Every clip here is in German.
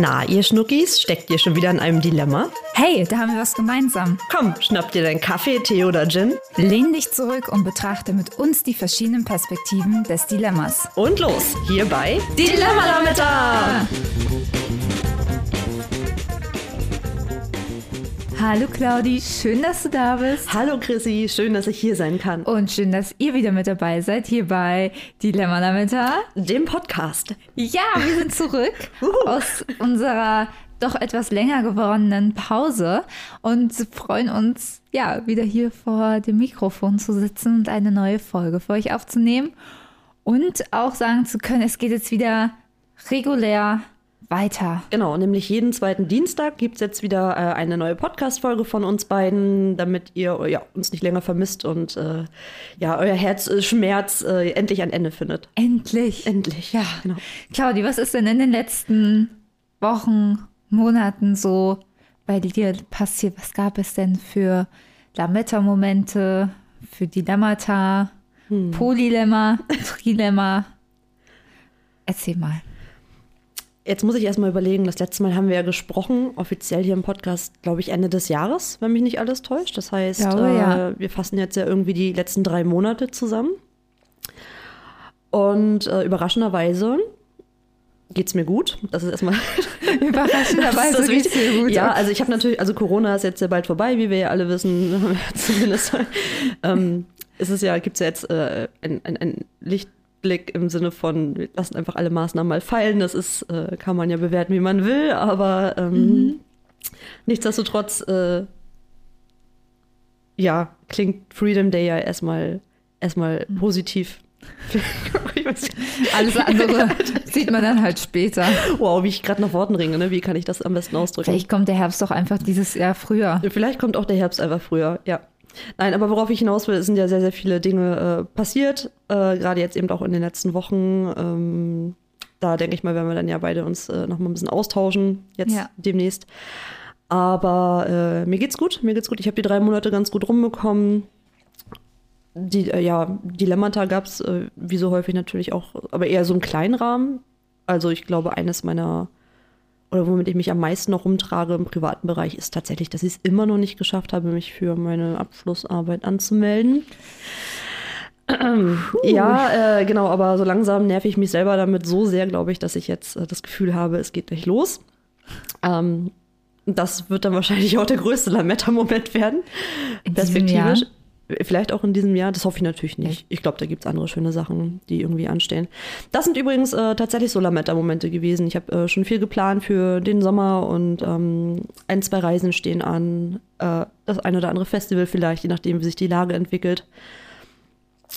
Na, ihr Schnuckis, steckt ihr schon wieder in einem Dilemma? Hey, da haben wir was gemeinsam. Komm, schnapp dir deinen Kaffee, Tee oder Gin. Lehn dich zurück und betrachte mit uns die verschiedenen Perspektiven des Dilemmas. Und los, hier bei Dilemma-Lametta! Hallo Claudi, schön, dass du da bist. Hallo Chrissy, schön, dass ich hier sein kann. Und schön, dass ihr wieder mit dabei seid hier bei Dilemma Lametta. Dem Podcast. Ja, wir sind zurück aus unserer doch etwas länger gewordenen Pause und freuen uns, ja, wieder hier vor dem Mikrofon zu sitzen und eine neue Folge für euch aufzunehmen und auch sagen zu können, es geht jetzt wieder regulär weiter. Genau, nämlich jeden zweiten Dienstag gibt es jetzt wieder äh, eine neue Podcast-Folge von uns beiden, damit ihr ja, uns nicht länger vermisst und äh, ja, euer Herzschmerz äh, endlich ein Ende findet. Endlich. Endlich. Ja. Genau. Claudi, was ist denn in den letzten Wochen, Monaten so bei dir passiert? Was gab es denn für Lametta-Momente, für Dilemmata, hm. Polylemma, Trilemma? Erzähl mal. Jetzt muss ich erstmal überlegen, das letzte Mal haben wir ja gesprochen, offiziell hier im Podcast, glaube ich, Ende des Jahres, wenn mich nicht alles täuscht. Das heißt, glaube, äh, ja. wir fassen jetzt ja irgendwie die letzten drei Monate zusammen. Und äh, überraschenderweise geht es mir gut. Das ist erstmal. Überraschenderweise geht es mir gut. Ja, also ich habe natürlich, also Corona ist jetzt ja bald vorbei, wie wir ja alle wissen. Zumindest ähm, ist es ja, gibt es ja jetzt äh, ein, ein, ein Licht Blick im Sinne von, wir lassen einfach alle Maßnahmen mal fallen. Das ist, äh, kann man ja bewerten, wie man will, aber ähm, mhm. nichtsdestotrotz, äh, ja, klingt Freedom Day ja erstmal erstmal mhm. positiv. Alles andere sieht man dann halt später. Wow, wie ich gerade nach Worten ringe, ne? Wie kann ich das am besten ausdrücken? Vielleicht kommt der Herbst doch einfach dieses Jahr früher. Vielleicht kommt auch der Herbst einfach früher, ja. Nein, aber worauf ich hinaus will, sind ja sehr, sehr viele Dinge äh, passiert, äh, gerade jetzt eben auch in den letzten Wochen. Ähm, da denke ich mal, werden wir dann ja beide uns äh, noch mal ein bisschen austauschen, jetzt ja. demnächst. Aber äh, mir geht's gut, mir geht's gut. Ich habe die drei Monate ganz gut rumbekommen. Die, äh, ja, Dilemmata gab es, äh, wie so häufig natürlich auch, aber eher so im kleinen Rahmen. Also ich glaube, eines meiner oder womit ich mich am meisten noch rumtrage im privaten Bereich, ist tatsächlich, dass ich es immer noch nicht geschafft habe, mich für meine Abschlussarbeit anzumelden. Ja, äh, genau, aber so langsam nerv ich mich selber damit so sehr, glaube ich, dass ich jetzt äh, das Gefühl habe, es geht gleich los. Ähm, das wird dann wahrscheinlich auch der größte Lametta-Moment werden. Perspektivisch. Vielleicht auch in diesem Jahr, das hoffe ich natürlich nicht. Ich glaube, da gibt es andere schöne Sachen, die irgendwie anstehen. Das sind übrigens äh, tatsächlich so Lametta-Momente gewesen. Ich habe äh, schon viel geplant für den Sommer und ähm, ein, zwei Reisen stehen an. Äh, das ein oder andere Festival vielleicht, je nachdem, wie sich die Lage entwickelt.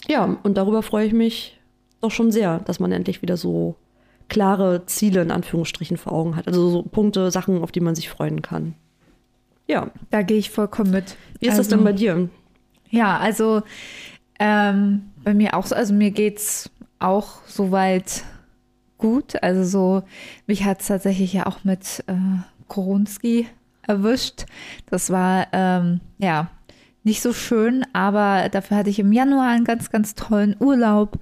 Ja, und darüber freue ich mich doch schon sehr, dass man endlich wieder so klare Ziele in Anführungsstrichen vor Augen hat. Also so Punkte, Sachen, auf die man sich freuen kann. Ja. Da gehe ich vollkommen mit. Wie ist also, das denn bei dir? Ja, also ähm, bei mir auch so, also mir geht es auch soweit gut. Also so, mich hat es tatsächlich ja auch mit äh, Koronski erwischt. Das war ähm, ja nicht so schön, aber dafür hatte ich im Januar einen ganz, ganz tollen Urlaub,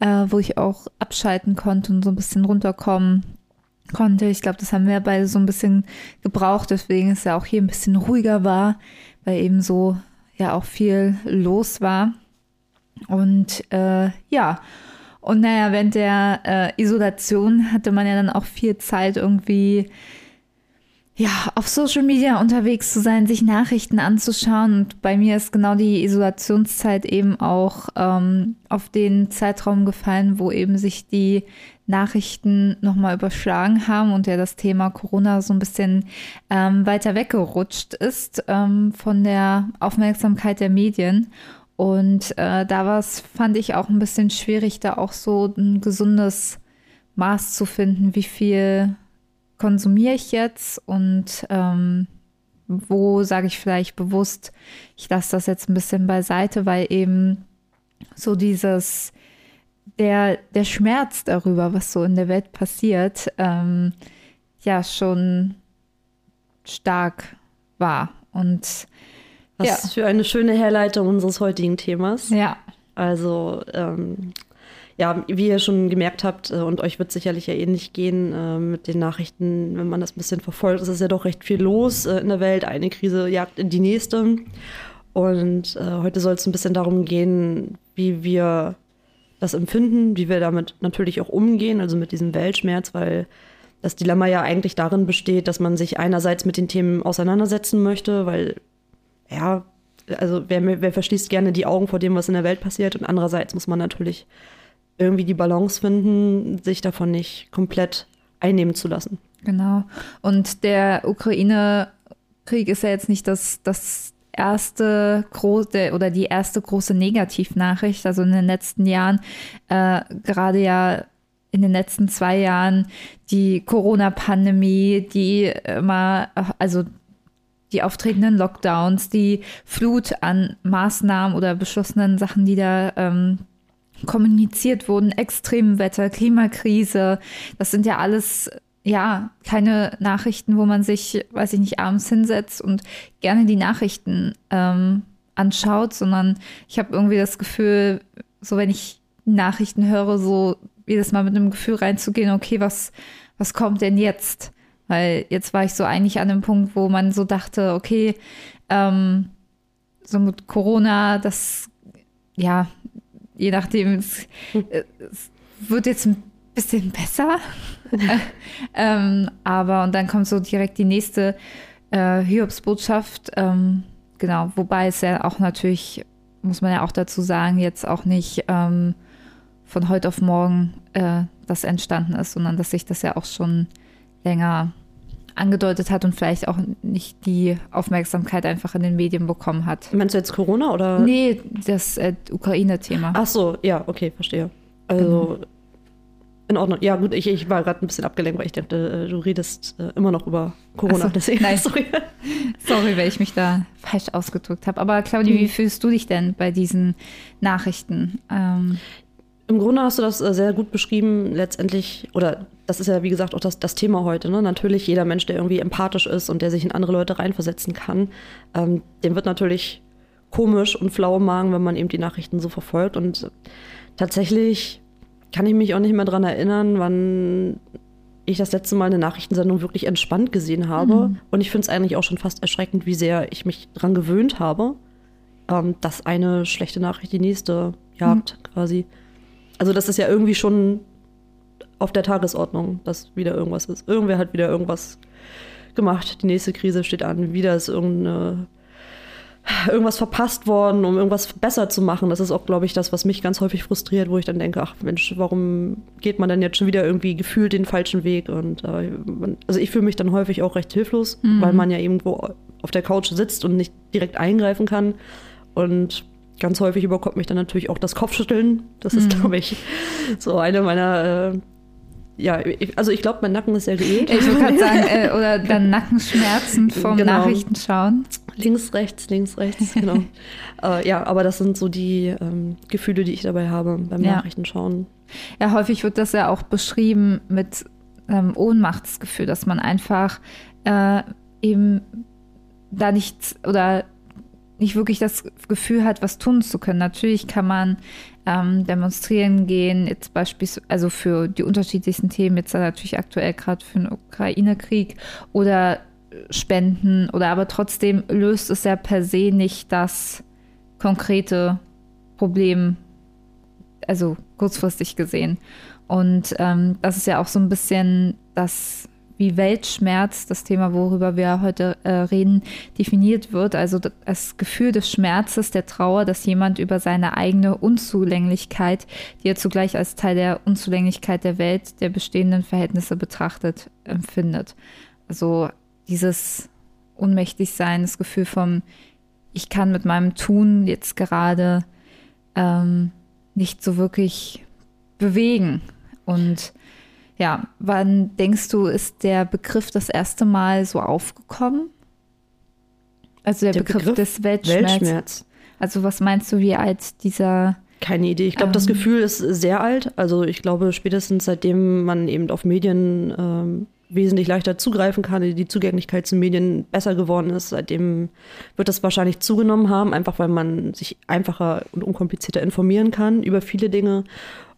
äh, wo ich auch abschalten konnte und so ein bisschen runterkommen konnte. Ich glaube, das haben wir beide so ein bisschen gebraucht, deswegen ist ja auch hier ein bisschen ruhiger war, weil eben so ja auch viel los war. Und äh, ja, und naja, während der äh, Isolation hatte man ja dann auch viel Zeit irgendwie ja, auf Social Media unterwegs zu sein, sich Nachrichten anzuschauen. Und bei mir ist genau die Isolationszeit eben auch ähm, auf den Zeitraum gefallen, wo eben sich die Nachrichten nochmal überschlagen haben und ja das Thema Corona so ein bisschen ähm, weiter weggerutscht ist ähm, von der Aufmerksamkeit der Medien. Und äh, da war es, fand ich auch ein bisschen schwierig, da auch so ein gesundes Maß zu finden, wie viel konsumiere ich jetzt und ähm, wo sage ich vielleicht bewusst, ich lasse das jetzt ein bisschen beiseite, weil eben so dieses, der, der Schmerz darüber, was so in der Welt passiert, ähm, ja schon stark war. Und was ja. für eine schöne Herleitung unseres heutigen Themas. Ja. Also ähm, ja, wie ihr schon gemerkt habt, äh, und euch wird sicherlich ja ähnlich gehen äh, mit den Nachrichten, wenn man das ein bisschen verfolgt, es ist ja doch recht viel los äh, in der Welt. Eine Krise jagt in die nächste. Und äh, heute soll es ein bisschen darum gehen, wie wir das empfinden, wie wir damit natürlich auch umgehen, also mit diesem Weltschmerz, weil das Dilemma ja eigentlich darin besteht, dass man sich einerseits mit den Themen auseinandersetzen möchte, weil, ja, also wer, wer verschließt gerne die Augen vor dem, was in der Welt passiert, und andererseits muss man natürlich irgendwie die Balance finden, sich davon nicht komplett einnehmen zu lassen. Genau. Und der Ukraine-Krieg ist ja jetzt nicht das, das erste große oder die erste große Negativnachricht. Also in den letzten Jahren, äh, gerade ja in den letzten zwei Jahren die Corona-Pandemie, die immer, also die auftretenden Lockdowns, die Flut an Maßnahmen oder beschlossenen Sachen, die da ähm, kommuniziert wurden, Extremwetter, Klimakrise, das sind ja alles ja, keine Nachrichten, wo man sich, weiß ich nicht, abends hinsetzt und gerne die Nachrichten ähm, anschaut, sondern ich habe irgendwie das Gefühl, so wenn ich Nachrichten höre, so jedes Mal mit einem Gefühl reinzugehen, okay, was, was kommt denn jetzt? Weil jetzt war ich so eigentlich an dem Punkt, wo man so dachte, okay, ähm, so mit Corona, das, ja, je nachdem, es, es wird jetzt ein bisschen besser. ähm, aber und dann kommt so direkt die nächste äh, Hiobsbotschaft. Ähm, genau, wobei es ja auch natürlich, muss man ja auch dazu sagen, jetzt auch nicht ähm, von heute auf morgen äh, das entstanden ist, sondern dass sich das ja auch schon länger angedeutet hat und vielleicht auch nicht die Aufmerksamkeit einfach in den Medien bekommen hat. Meinst du jetzt Corona oder? Nee, das äh, Ukraine-Thema. Ach so, ja, okay, verstehe. Also mhm. In Ordnung. Ja, gut, ich, ich war gerade ein bisschen abgelenkt, weil ich dachte, äh, du redest äh, immer noch über Corona. So, deswegen, nein. Sorry. sorry, weil ich mich da falsch ausgedrückt habe. Aber Claudia, mhm. wie fühlst du dich denn bei diesen Nachrichten? Ähm, Im Grunde hast du das äh, sehr gut beschrieben, letztendlich, oder das ist ja wie gesagt auch das, das Thema heute. Ne? Natürlich, jeder Mensch, der irgendwie empathisch ist und der sich in andere Leute reinversetzen kann, ähm, dem wird natürlich komisch und flau im Magen, wenn man eben die Nachrichten so verfolgt. Und tatsächlich kann ich mich auch nicht mehr daran erinnern, wann ich das letzte Mal eine Nachrichtensendung wirklich entspannt gesehen habe. Mhm. Und ich finde es eigentlich auch schon fast erschreckend, wie sehr ich mich daran gewöhnt habe, ähm, dass eine schlechte Nachricht die nächste jagt, mhm. quasi. Also das ist ja irgendwie schon auf der Tagesordnung, dass wieder irgendwas ist. Irgendwer hat wieder irgendwas gemacht. Die nächste Krise steht an. Wieder ist irgendeine irgendwas verpasst worden, um irgendwas besser zu machen. Das ist auch, glaube ich, das, was mich ganz häufig frustriert, wo ich dann denke, ach Mensch, warum geht man dann jetzt schon wieder irgendwie gefühlt den falschen Weg? Und äh, man, also ich fühle mich dann häufig auch recht hilflos, mhm. weil man ja irgendwo auf der Couch sitzt und nicht direkt eingreifen kann. Und ganz häufig überkommt mich dann natürlich auch das Kopfschütteln. Das ist, mhm. glaube ich, so eine meiner äh, ja, also ich glaube, mein Nacken ist sehr geölt. Ich würde gerade sagen, äh, oder dann Nackenschmerzen vom genau. Nachrichtenschauen. Links, rechts, links, rechts, genau. äh, ja, aber das sind so die ähm, Gefühle, die ich dabei habe beim ja. Nachrichtenschauen. Ja, häufig wird das ja auch beschrieben mit ähm, Ohnmachtsgefühl, dass man einfach äh, eben da nichts oder nicht wirklich das Gefühl hat, was tun zu können. Natürlich kann man ähm, demonstrieren gehen, jetzt beispielsweise, also für die unterschiedlichsten Themen, jetzt natürlich aktuell gerade für den Ukraine-Krieg oder spenden oder aber trotzdem löst es ja per se nicht das konkrete Problem, also kurzfristig gesehen. Und ähm, das ist ja auch so ein bisschen das wie Weltschmerz, das Thema, worüber wir heute äh, reden, definiert wird. Also das Gefühl des Schmerzes, der Trauer, dass jemand über seine eigene Unzulänglichkeit, die er zugleich als Teil der Unzulänglichkeit der Welt, der bestehenden Verhältnisse betrachtet, empfindet. Also dieses Unmächtigsein, das Gefühl vom, ich kann mit meinem Tun jetzt gerade ähm, nicht so wirklich bewegen. Und ja, wann denkst du, ist der Begriff das erste Mal so aufgekommen? Also der, der Begriff, Begriff, des Weltschmerz. Weltschmerz. Also was meinst du, wie alt dieser keine Idee. Ich glaube, ähm, das Gefühl ist sehr alt. Also ich glaube, spätestens seitdem man eben auf Medien ähm, wesentlich leichter zugreifen kann, die Zugänglichkeit zu Medien besser geworden ist, seitdem wird das wahrscheinlich zugenommen haben, einfach weil man sich einfacher und unkomplizierter informieren kann über viele Dinge.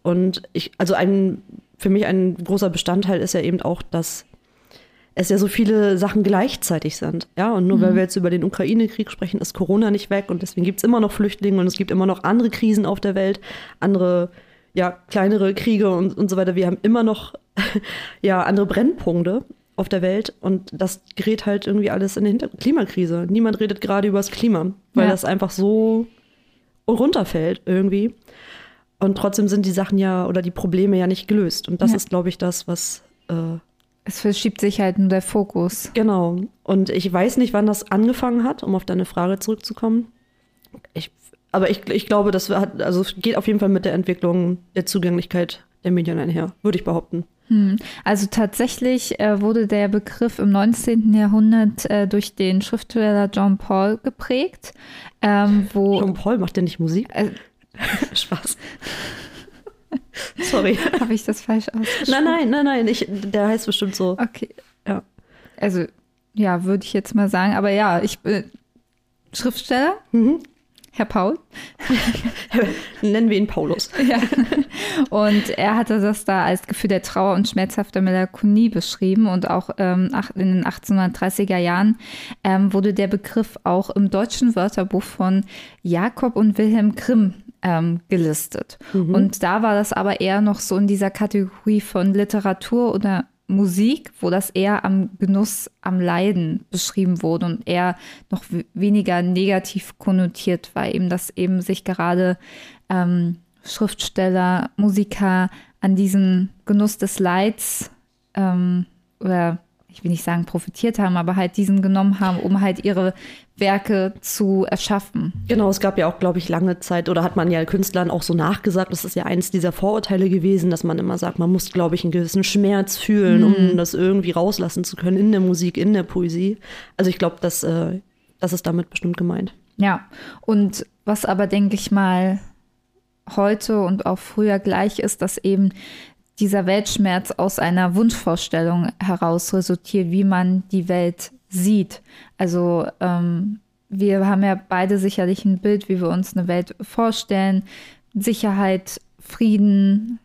Und ich, also ein, für mich ein großer Bestandteil ist ja eben auch, dass es ja so viele Sachen gleichzeitig sind. Ja, und nur mhm. weil wir jetzt über den Ukraine-Krieg sprechen, ist Corona nicht weg und deswegen gibt es immer noch Flüchtlinge und es gibt immer noch andere Krisen auf der Welt, andere, ja, kleinere Kriege und, und so weiter. Wir haben immer noch, ja, andere Brennpunkte auf der Welt und das gerät halt irgendwie alles in die Hinter Klimakrise. Niemand redet gerade über das Klima, weil ja. das einfach so runterfällt irgendwie. Und trotzdem sind die Sachen ja oder die Probleme ja nicht gelöst. Und das ja. ist, glaube ich, das, was. Äh, es verschiebt sich halt nur der Fokus. Genau. Und ich weiß nicht, wann das angefangen hat, um auf deine Frage zurückzukommen. Ich, aber ich, ich glaube, das hat, also geht auf jeden Fall mit der Entwicklung der Zugänglichkeit der Medien einher, würde ich behaupten. Hm. Also tatsächlich äh, wurde der Begriff im 19. Jahrhundert äh, durch den Schriftsteller John Paul geprägt. Ähm, wo, John Paul macht der nicht Musik? Äh, Spaß. Sorry. Habe ich das falsch ausgesprochen? Nein, nein, nein, nein. Ich, der heißt bestimmt so. Okay. Ja. Also, ja, würde ich jetzt mal sagen. Aber ja, ich bin Schriftsteller. Mhm. Herr Paul. Nennen wir ihn Paulus. ja. Und er hatte das da als Gefühl der Trauer und schmerzhafter Melancholie beschrieben. Und auch ähm, in den 1830er Jahren ähm, wurde der Begriff auch im deutschen Wörterbuch von Jakob und Wilhelm Grimm ähm, gelistet. Mhm. Und da war das aber eher noch so in dieser Kategorie von Literatur oder Musik, wo das eher am Genuss, am Leiden beschrieben wurde und eher noch weniger negativ konnotiert war, eben dass eben sich gerade ähm, Schriftsteller, Musiker an diesen Genuss des Leids ähm, oder ich will nicht sagen profitiert haben, aber halt diesen genommen haben, um halt ihre Werke zu erschaffen. Genau, es gab ja auch, glaube ich, lange Zeit, oder hat man ja Künstlern auch so nachgesagt, das ist ja eins dieser Vorurteile gewesen, dass man immer sagt, man muss, glaube ich, einen gewissen Schmerz fühlen, mhm. um das irgendwie rauslassen zu können in der Musik, in der Poesie. Also ich glaube, das, äh, das ist damit bestimmt gemeint. Ja, und was aber, denke ich mal, heute und auch früher gleich ist, dass eben dieser Weltschmerz aus einer Wunschvorstellung heraus resultiert, wie man die Welt sieht. Also ähm, wir haben ja beide sicherlich ein Bild, wie wir uns eine Welt vorstellen. Sicherheit, Frieden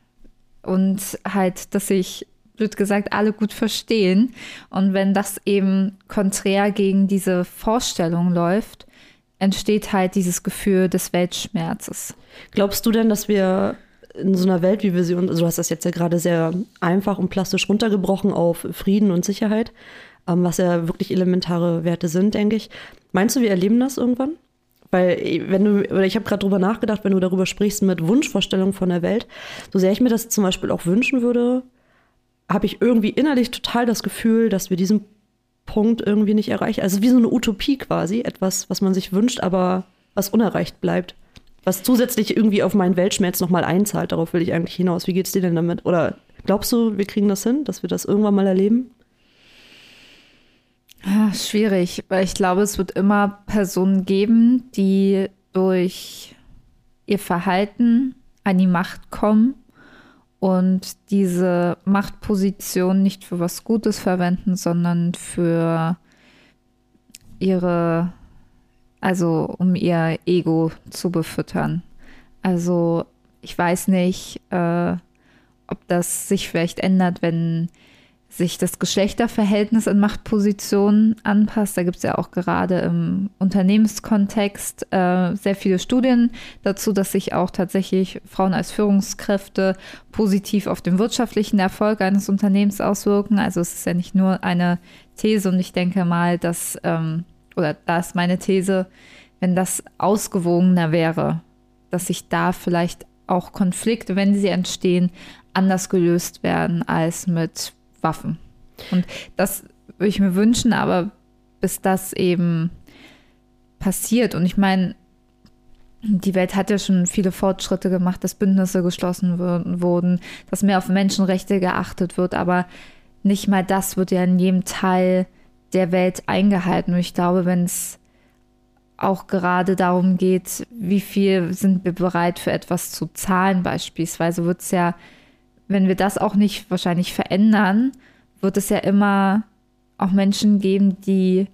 und halt, dass sich, blöd gesagt, alle gut verstehen. Und wenn das eben konträr gegen diese Vorstellung läuft, entsteht halt dieses Gefühl des Weltschmerzes. Glaubst du denn, dass wir in so einer Welt, wie wir sie uns, also du hast das jetzt ja gerade sehr einfach und plastisch runtergebrochen auf Frieden und Sicherheit, was ja wirklich elementare Werte sind, denke ich. Meinst du, wir erleben das irgendwann? Weil, wenn du, oder ich habe gerade drüber nachgedacht, wenn du darüber sprichst mit Wunschvorstellungen von der Welt, so sehr ich mir das zum Beispiel auch wünschen würde, habe ich irgendwie innerlich total das Gefühl, dass wir diesen Punkt irgendwie nicht erreichen. Also wie so eine Utopie quasi, etwas, was man sich wünscht, aber was unerreicht bleibt was zusätzlich irgendwie auf meinen Weltschmerz nochmal einzahlt. Darauf will ich eigentlich hinaus. Wie geht's dir denn damit? Oder glaubst du, wir kriegen das hin, dass wir das irgendwann mal erleben? Ja, schwierig, weil ich glaube, es wird immer Personen geben, die durch ihr Verhalten an die Macht kommen und diese Machtposition nicht für was Gutes verwenden, sondern für ihre also um ihr Ego zu befüttern. Also ich weiß nicht, äh, ob das sich vielleicht ändert, wenn sich das Geschlechterverhältnis in Machtpositionen anpasst. Da gibt es ja auch gerade im Unternehmenskontext äh, sehr viele Studien dazu, dass sich auch tatsächlich Frauen als Führungskräfte positiv auf den wirtschaftlichen Erfolg eines Unternehmens auswirken. Also es ist ja nicht nur eine These und ich denke mal, dass ähm, oder da ist meine These, wenn das ausgewogener wäre, dass sich da vielleicht auch Konflikte, wenn sie entstehen, anders gelöst werden als mit Waffen. Und das würde ich mir wünschen, aber bis das eben passiert, und ich meine, die Welt hat ja schon viele Fortschritte gemacht, dass Bündnisse geschlossen wurden, dass mehr auf Menschenrechte geachtet wird, aber nicht mal das wird ja in jedem Teil der Welt eingehalten. Und ich glaube, wenn es auch gerade darum geht, wie viel sind wir bereit für etwas zu zahlen beispielsweise, wird es ja, wenn wir das auch nicht wahrscheinlich verändern, wird es ja immer auch Menschen geben, die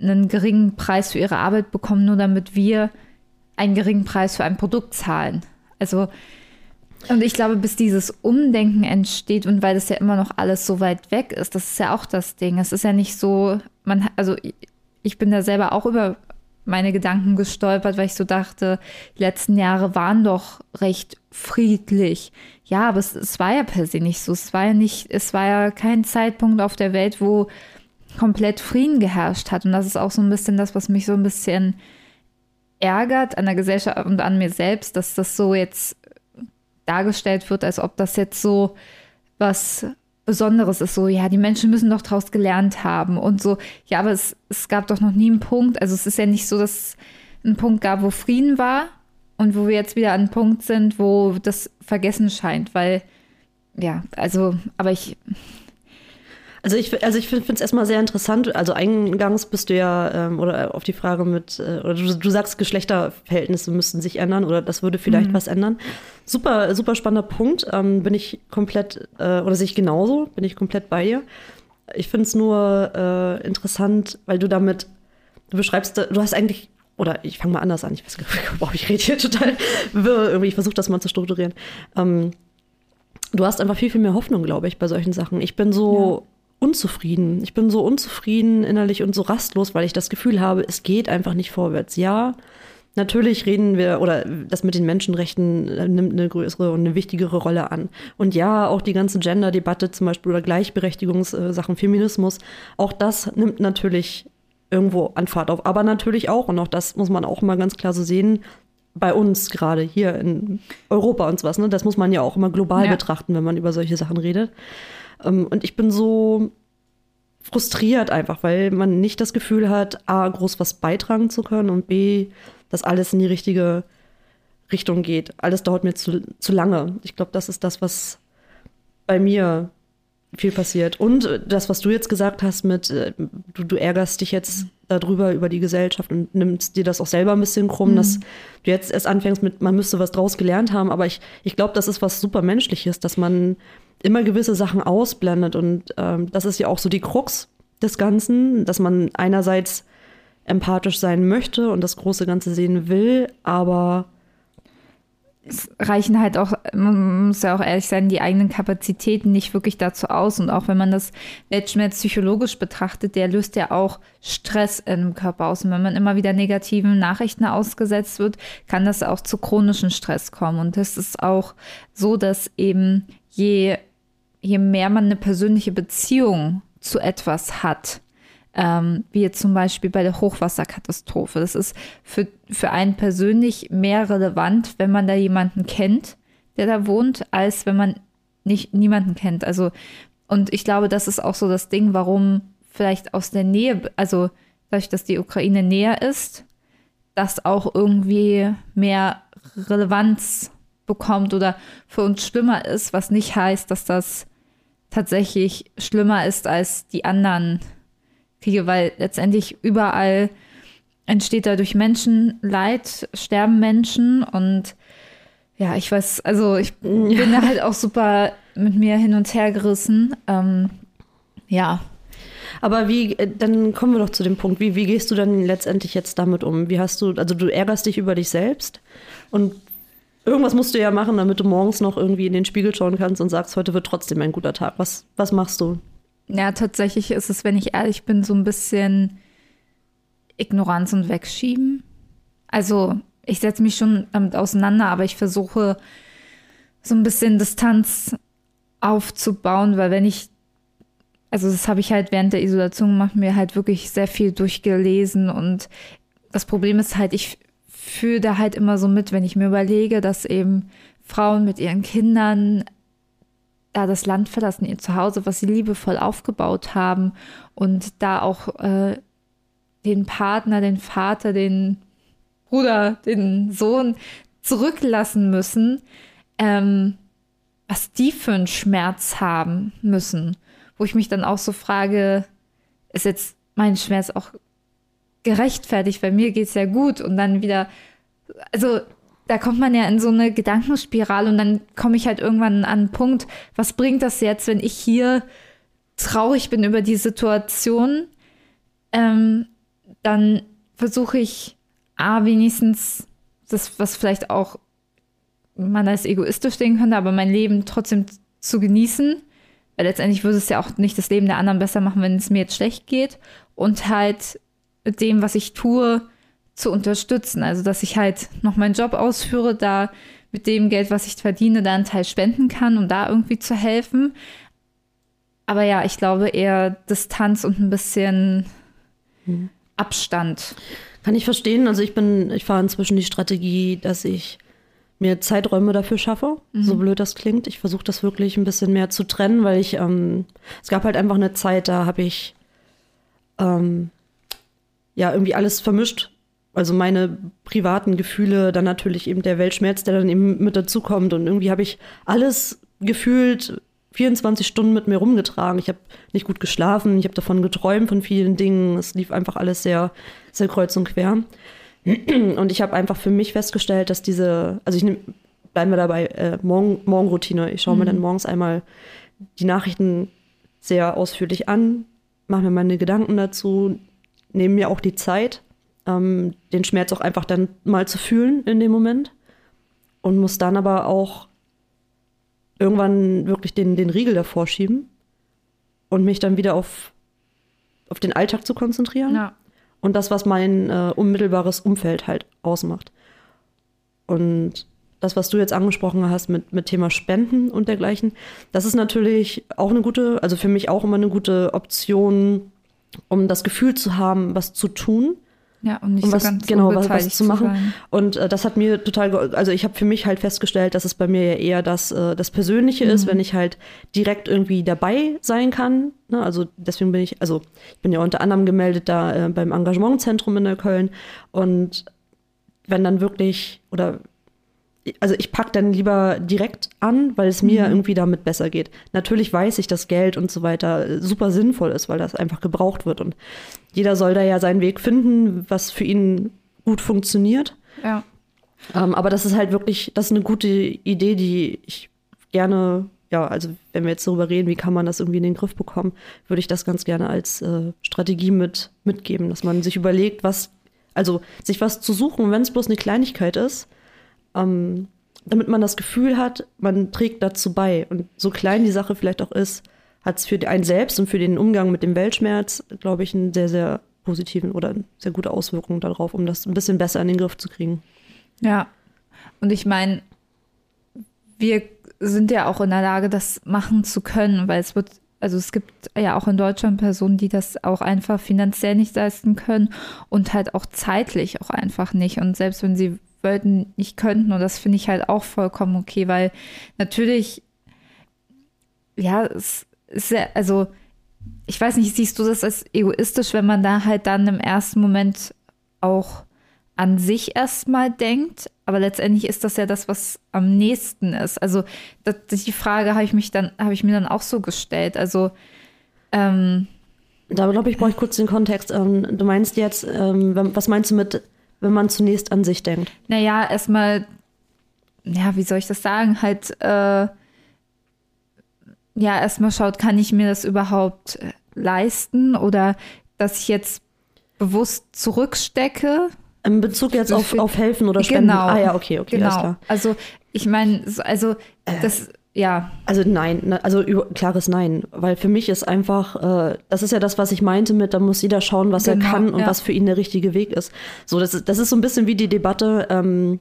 einen geringen Preis für ihre Arbeit bekommen, nur damit wir einen geringen Preis für ein Produkt zahlen. Also Und ich glaube, bis dieses Umdenken entsteht und weil das ja immer noch alles so weit weg ist, das ist ja auch das Ding. Es ist ja nicht so, man, also ich bin da selber auch über meine Gedanken gestolpert, weil ich so dachte, die letzten Jahre waren doch recht friedlich. Ja, aber es, es war ja per se nicht so. Es war ja nicht, es war ja kein Zeitpunkt auf der Welt, wo komplett Frieden geherrscht hat. Und das ist auch so ein bisschen das, was mich so ein bisschen ärgert an der Gesellschaft und an mir selbst, dass das so jetzt dargestellt wird, als ob das jetzt so was Besonderes ist. So, ja, die Menschen müssen doch daraus gelernt haben und so. Ja, aber es, es gab doch noch nie einen Punkt. Also es ist ja nicht so, dass es einen Punkt gab, wo Frieden war und wo wir jetzt wieder an einem Punkt sind, wo das vergessen scheint, weil ja, also, aber ich, also ich, also ich finde es erstmal sehr interessant. Also eingangs bist du ja, ähm, oder auf die Frage mit, äh, oder du, du, sagst, Geschlechterverhältnisse müssten sich ändern oder das würde vielleicht mhm. was ändern. Super, super spannender Punkt. Ähm, bin ich komplett, äh, oder sehe ich genauso, bin ich komplett bei dir. Ich finde es nur äh, interessant, weil du damit, du beschreibst, du hast eigentlich oder ich fange mal anders an, ich weiß gar nicht, boah, ich rede hier total irgendwie, ich versuche das mal zu strukturieren. Ähm, du hast einfach viel, viel mehr Hoffnung, glaube ich, bei solchen Sachen. Ich bin so, ja unzufrieden. Ich bin so unzufrieden innerlich und so rastlos, weil ich das Gefühl habe, es geht einfach nicht vorwärts. Ja, natürlich reden wir, oder das mit den Menschenrechten äh, nimmt eine größere und eine wichtigere Rolle an. Und ja, auch die ganze Gender-Debatte zum Beispiel oder Gleichberechtigungssachen, Feminismus, auch das nimmt natürlich irgendwo an Fahrt auf. Aber natürlich auch, und auch das muss man auch mal ganz klar so sehen, bei uns gerade hier in Europa und sowas, ne? Das muss man ja auch immer global ja. betrachten, wenn man über solche Sachen redet. Ähm, und ich bin so frustriert einfach, weil man nicht das Gefühl hat, A, groß was beitragen zu können und B, dass alles in die richtige Richtung geht. Alles dauert mir zu, zu lange. Ich glaube, das ist das, was bei mir viel passiert. Und das, was du jetzt gesagt hast mit, äh, du, du ärgerst dich jetzt darüber, über die Gesellschaft und nimmst dir das auch selber ein bisschen krumm, mhm. dass du jetzt erst anfängst mit, man müsste was draus gelernt haben. Aber ich, ich glaube, das ist was super Menschliches, dass man immer gewisse Sachen ausblendet. Und ähm, das ist ja auch so die Krux des Ganzen, dass man einerseits empathisch sein möchte und das große Ganze sehen will, aber es reichen halt auch, man muss ja auch ehrlich sein, die eigenen Kapazitäten nicht wirklich dazu aus. Und auch wenn man das Weltschmerz psychologisch betrachtet, der löst ja auch Stress im Körper aus. Und wenn man immer wieder negativen Nachrichten ausgesetzt wird, kann das auch zu chronischen Stress kommen. Und es ist auch so, dass eben je je mehr man eine persönliche Beziehung zu etwas hat, ähm, wie jetzt zum Beispiel bei der Hochwasserkatastrophe. Das ist für, für einen persönlich mehr relevant, wenn man da jemanden kennt, der da wohnt, als wenn man nicht niemanden kennt. Also, und ich glaube, das ist auch so das Ding, warum vielleicht aus der Nähe, also dadurch, dass die Ukraine näher ist, das auch irgendwie mehr Relevanz bekommt oder für uns schlimmer ist, was nicht heißt, dass das tatsächlich schlimmer ist als die anderen Kriege, weil letztendlich überall entsteht dadurch Menschenleid, sterben Menschen und ja, ich weiß, also ich bin ja. da halt auch super mit mir hin und her gerissen. Ähm, ja. Aber wie, äh, dann kommen wir doch zu dem Punkt, wie, wie gehst du dann letztendlich jetzt damit um? Wie hast du, also du ärgerst dich über dich selbst und Irgendwas musst du ja machen, damit du morgens noch irgendwie in den Spiegel schauen kannst und sagst, heute wird trotzdem ein guter Tag. Was, was machst du? Ja, tatsächlich ist es, wenn ich ehrlich bin, so ein bisschen Ignoranz und Wegschieben. Also, ich setze mich schon damit auseinander, aber ich versuche so ein bisschen Distanz aufzubauen, weil wenn ich, also das habe ich halt während der Isolation gemacht, mir halt wirklich sehr viel durchgelesen und das Problem ist halt, ich fühle da halt immer so mit, wenn ich mir überlege, dass eben Frauen mit ihren Kindern da das Land verlassen, ihr Zuhause, was sie liebevoll aufgebaut haben und da auch äh, den Partner, den Vater, den Bruder, den Sohn zurücklassen müssen, ähm, was die für einen Schmerz haben müssen. Wo ich mich dann auch so frage, ist jetzt mein Schmerz auch gerechtfertigt, weil mir geht's ja gut und dann wieder, also da kommt man ja in so eine Gedankenspirale und dann komme ich halt irgendwann an einen Punkt, was bringt das jetzt, wenn ich hier traurig bin über die Situation, ähm, dann versuche ich A, wenigstens das, was vielleicht auch man als egoistisch sehen könnte, aber mein Leben trotzdem zu genießen. Weil letztendlich würde es ja auch nicht das Leben der anderen besser machen, wenn es mir jetzt schlecht geht. Und halt mit dem, was ich tue, zu unterstützen. Also, dass ich halt noch meinen Job ausführe, da mit dem Geld, was ich verdiene, da einen Teil spenden kann, um da irgendwie zu helfen. Aber ja, ich glaube eher Distanz und ein bisschen hm. Abstand. Kann ich verstehen. Also ich bin, ich fahre inzwischen die Strategie, dass ich mir Zeiträume dafür schaffe, mhm. so blöd das klingt. Ich versuche das wirklich ein bisschen mehr zu trennen, weil ich, ähm, es gab halt einfach eine Zeit, da habe ich ähm, ja irgendwie alles vermischt. Also meine privaten Gefühle, dann natürlich eben der Weltschmerz, der dann eben mit dazukommt. Und irgendwie habe ich alles gefühlt 24 Stunden mit mir rumgetragen. Ich habe nicht gut geschlafen, ich habe davon geträumt von vielen Dingen. Es lief einfach alles sehr, sehr kreuz und quer. Und ich habe einfach für mich festgestellt, dass diese, also ich nehm, bleiben wir dabei, äh, Morgen, Morgenroutine. Ich schaue mhm. mir dann morgens einmal die Nachrichten sehr ausführlich an, mache mir meine Gedanken dazu, nehme mir auch die Zeit, ähm, den Schmerz auch einfach dann mal zu fühlen in dem Moment und muss dann aber auch irgendwann wirklich den, den Riegel davor schieben und mich dann wieder auf, auf den Alltag zu konzentrieren. Ja. Und das, was mein äh, unmittelbares Umfeld halt ausmacht. Und das, was du jetzt angesprochen hast mit, mit Thema Spenden und dergleichen, das ist natürlich auch eine gute, also für mich auch immer eine gute Option, um das Gefühl zu haben, was zu tun ja, und nicht um was, so ganz genau, was, was zu machen. Zu und äh, das hat mir total, also ich habe für mich halt festgestellt, dass es bei mir ja eher das, äh, das Persönliche mhm. ist, wenn ich halt direkt irgendwie dabei sein kann. Ne? Also deswegen bin ich, also ich bin ja unter anderem gemeldet da äh, beim Engagementzentrum in der Köln. Und wenn dann wirklich, oder also ich packe dann lieber direkt an, weil es mir mhm. irgendwie damit besser geht. Natürlich weiß ich, dass Geld und so weiter super sinnvoll ist, weil das einfach gebraucht wird. Und jeder soll da ja seinen Weg finden, was für ihn gut funktioniert. Ja. Ähm, aber das ist halt wirklich, das ist eine gute Idee, die ich gerne, ja, also wenn wir jetzt darüber reden, wie kann man das irgendwie in den Griff bekommen, würde ich das ganz gerne als äh, Strategie mit, mitgeben, dass man sich überlegt, was, also sich was zu suchen, wenn es bloß eine Kleinigkeit ist, ähm, damit man das Gefühl hat, man trägt dazu bei. Und so klein die Sache vielleicht auch ist, hat es für einen selbst und für den Umgang mit dem Weltschmerz, glaube ich, einen sehr, sehr positiven oder sehr gute Auswirkungen darauf, um das ein bisschen besser in den Griff zu kriegen. Ja. Und ich meine, wir sind ja auch in der Lage, das machen zu können, weil es wird, also es gibt ja auch in Deutschland Personen, die das auch einfach finanziell nicht leisten können und halt auch zeitlich auch einfach nicht. Und selbst wenn sie wollten, nicht könnten. Und das finde ich halt auch vollkommen okay, weil natürlich, ja, es ist ja, also ich weiß nicht, siehst du das als egoistisch, wenn man da halt dann im ersten Moment auch an sich erstmal denkt, aber letztendlich ist das ja das, was am nächsten ist. Also das, die Frage habe ich mich dann, habe ich mir dann auch so gestellt. Also ähm, da glaube ich, brauche ich kurz den Kontext. Ähm, du meinst jetzt, ähm, was meinst du mit wenn man zunächst an sich denkt? Naja, erstmal, ja, wie soll ich das sagen? Halt, äh, ja, erstmal schaut, kann ich mir das überhaupt äh, leisten oder dass ich jetzt bewusst zurückstecke. In Bezug jetzt auf, auf helfen oder spenden? Genau. Ah ja, okay, okay, genau. Also ich meine, also das ja. Also nein, ne, also klares Nein, weil für mich ist einfach, äh, das ist ja das, was ich meinte mit, da muss jeder schauen, was genau, er kann und ja. was für ihn der richtige Weg ist. So, das ist, das ist so ein bisschen wie die Debatte, ähm,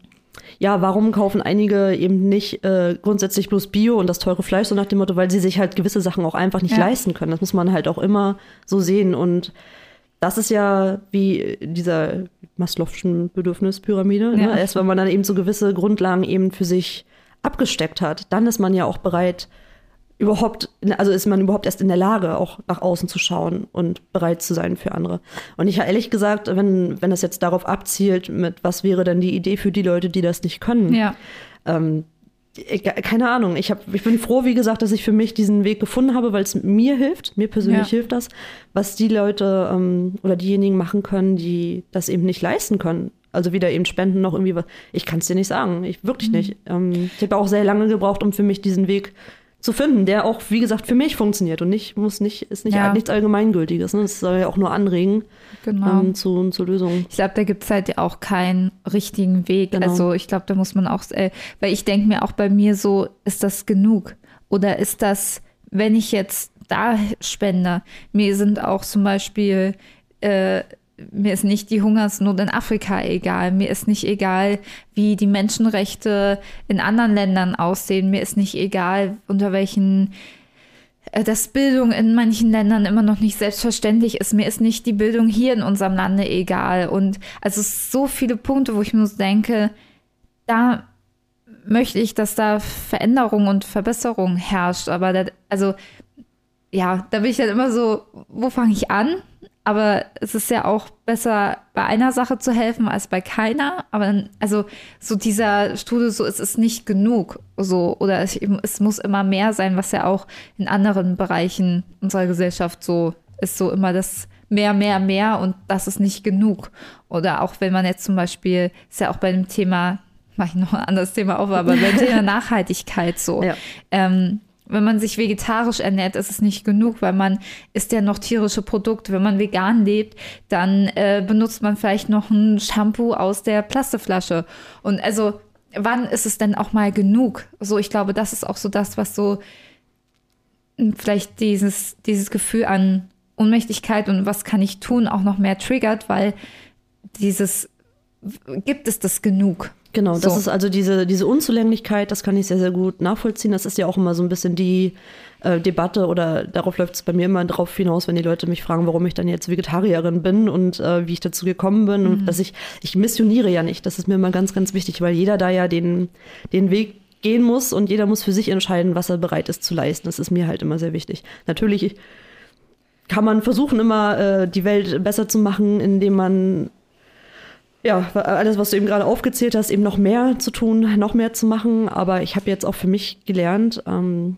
ja, warum kaufen einige eben nicht äh, grundsätzlich bloß Bio und das teure Fleisch, so nach dem Motto, weil sie sich halt gewisse Sachen auch einfach nicht ja. leisten können. Das muss man halt auch immer so sehen und das ist ja wie dieser Maslow'schen Bedürfnispyramide. Ne? Ja. Ne? Erst wenn man dann eben so gewisse Grundlagen eben für sich abgesteckt hat, dann ist man ja auch bereit, überhaupt, also ist man überhaupt erst in der Lage, auch nach außen zu schauen und bereit zu sein für andere. Und ich habe ehrlich gesagt, wenn, wenn das jetzt darauf abzielt, mit was wäre denn die Idee für die Leute, die das nicht können, ja. ähm, keine Ahnung. Ich, hab, ich bin froh, wie gesagt, dass ich für mich diesen Weg gefunden habe, weil es mir hilft. Mir persönlich ja. hilft das, was die Leute ähm, oder diejenigen machen können, die das eben nicht leisten können. Also weder eben Spenden noch irgendwie was. Ich kann es dir nicht sagen. Ich wirklich mhm. nicht. Ähm, ich habe auch sehr lange gebraucht, um für mich diesen Weg zu finden, der auch, wie gesagt, für mich funktioniert und nicht, muss nicht, ist nicht Ja. nichts Allgemeingültiges. Ne? Das soll ja auch nur anregen Genau. ähm, zu, zu Lösungen. Ich glaube, da gibt es halt auch keinen richtigen Weg. Genau. Also ich glaube, da muss man auch, äh, weil ich denke mir auch bei mir so, ist das genug? Oder ist das, wenn ich jetzt da spende, mir sind auch zum Beispiel, äh, mir ist nicht die Hungersnot in Afrika egal, mir ist nicht egal, wie die Menschenrechte in anderen Ländern aussehen, mir ist nicht egal, unter welchen äh, dass Bildung in manchen Ländern immer noch nicht selbstverständlich ist. Mir ist nicht die Bildung hier in unserem Lande egal. Und also so viele Punkte, wo ich mir denke, da möchte ich, dass da Veränderung und Verbesserung herrscht. Aber da, also ja, da bin ich dann immer so, wo fange ich an? Aber es ist ja auch besser, bei einer Sache zu helfen als bei keiner. Aber dann, also so dieser Studie, so es ist nicht genug, so oder es, es muss immer mehr sein, was ja auch in anderen Bereichen unserer Gesellschaft so ist, so immer das mehr, mehr, mehr und das ist nicht genug. Oder auch wenn man jetzt zum Beispiel, ist ja auch bei dem Thema, mache ich noch ein anderes Thema auf, aber beim Thema Nachhaltigkeit so. Ja. Ähm, wenn man sich vegetarisch ernährt, ist es nicht genug, weil man isst ja noch tierische Produkte. Wenn man vegan lebt, dann äh, benutzt man vielleicht noch ein Shampoo aus der Plastikflasche. Und also, wann ist es denn auch mal genug? So, ich glaube, das ist auch so das, was so mh, vielleicht dieses, dieses Gefühl an Ohnmächtigkeit und was kann ich tun auch noch mehr triggert, weil dieses, gibt es das genug? Genau, das So. ist also diese, diese Unzulänglichkeit, das kann ich sehr, sehr gut nachvollziehen. Das ist ja auch immer so ein bisschen die äh, Debatte oder darauf läuft es bei mir immer drauf hinaus, wenn die Leute mich fragen, warum ich dann jetzt Vegetarierin bin und äh, wie ich dazu gekommen bin. Und dass ich, ich missioniere ja nicht. Das ist mir immer ganz, ganz wichtig, weil jeder da ja den, den Weg gehen muss und jeder muss für sich entscheiden, was er bereit ist zu leisten. Das ist mir halt immer sehr wichtig. Natürlich kann man versuchen, immer äh, die Welt besser zu machen, indem man ja, alles, was du eben gerade aufgezählt hast, eben noch mehr zu tun, noch mehr zu machen. Aber ich habe jetzt auch für mich gelernt, ähm,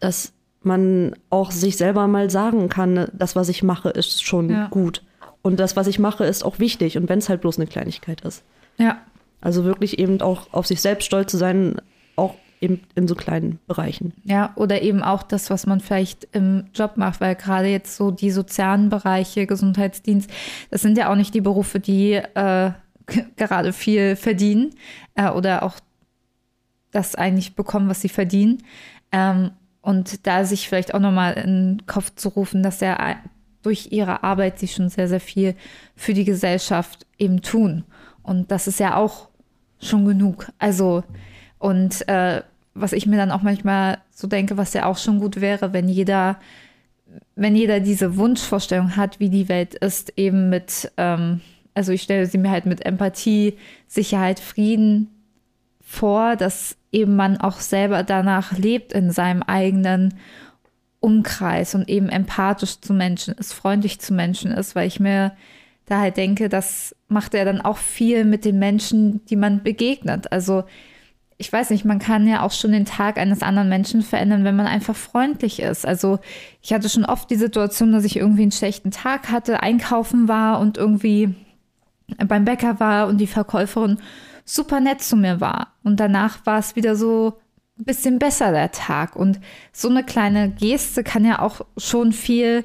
dass man auch sich selber mal sagen kann, das, was ich mache, ist schon Ja. gut. Und das, was ich mache, ist auch wichtig. Und wenn es halt bloß eine Kleinigkeit ist. Ja, Also wirklich eben auch auf sich selbst stolz zu sein, auch eben in so kleinen Bereichen. Ja, oder eben auch das, was man vielleicht im Job macht, weil gerade jetzt so die sozialen Bereiche, Gesundheitsdienst, das sind ja auch nicht die Berufe, die äh, gerade viel verdienen äh, oder auch das eigentlich bekommen, was sie verdienen. Ähm, und da sich vielleicht auch nochmal in den Kopf zu rufen, dass ja durch ihre Arbeit sie schon sehr, sehr viel für die Gesellschaft eben tun. Und das ist ja auch schon genug. Also, und äh, was ich mir dann auch manchmal so denke, was ja auch schon gut wäre, wenn jeder, wenn jeder diese Wunschvorstellung hat, wie die Welt ist, eben mit, ähm, also ich stelle sie mir halt mit Empathie, Sicherheit, Frieden vor, dass eben man auch selber danach lebt in seinem eigenen Umkreis und eben empathisch zu Menschen ist, freundlich zu Menschen ist, weil ich mir da halt denke, das macht ja dann auch viel mit den Menschen, die man begegnet. Also ich weiß nicht, man kann ja auch schon den Tag eines anderen Menschen verändern, wenn man einfach freundlich ist. Also ich hatte schon oft die Situation, dass ich irgendwie einen schlechten Tag hatte, einkaufen war und irgendwie beim Bäcker war und die Verkäuferin super nett zu mir war. Und danach war es wieder so ein bisschen besser der Tag. Und so eine kleine Geste kann ja auch schon viel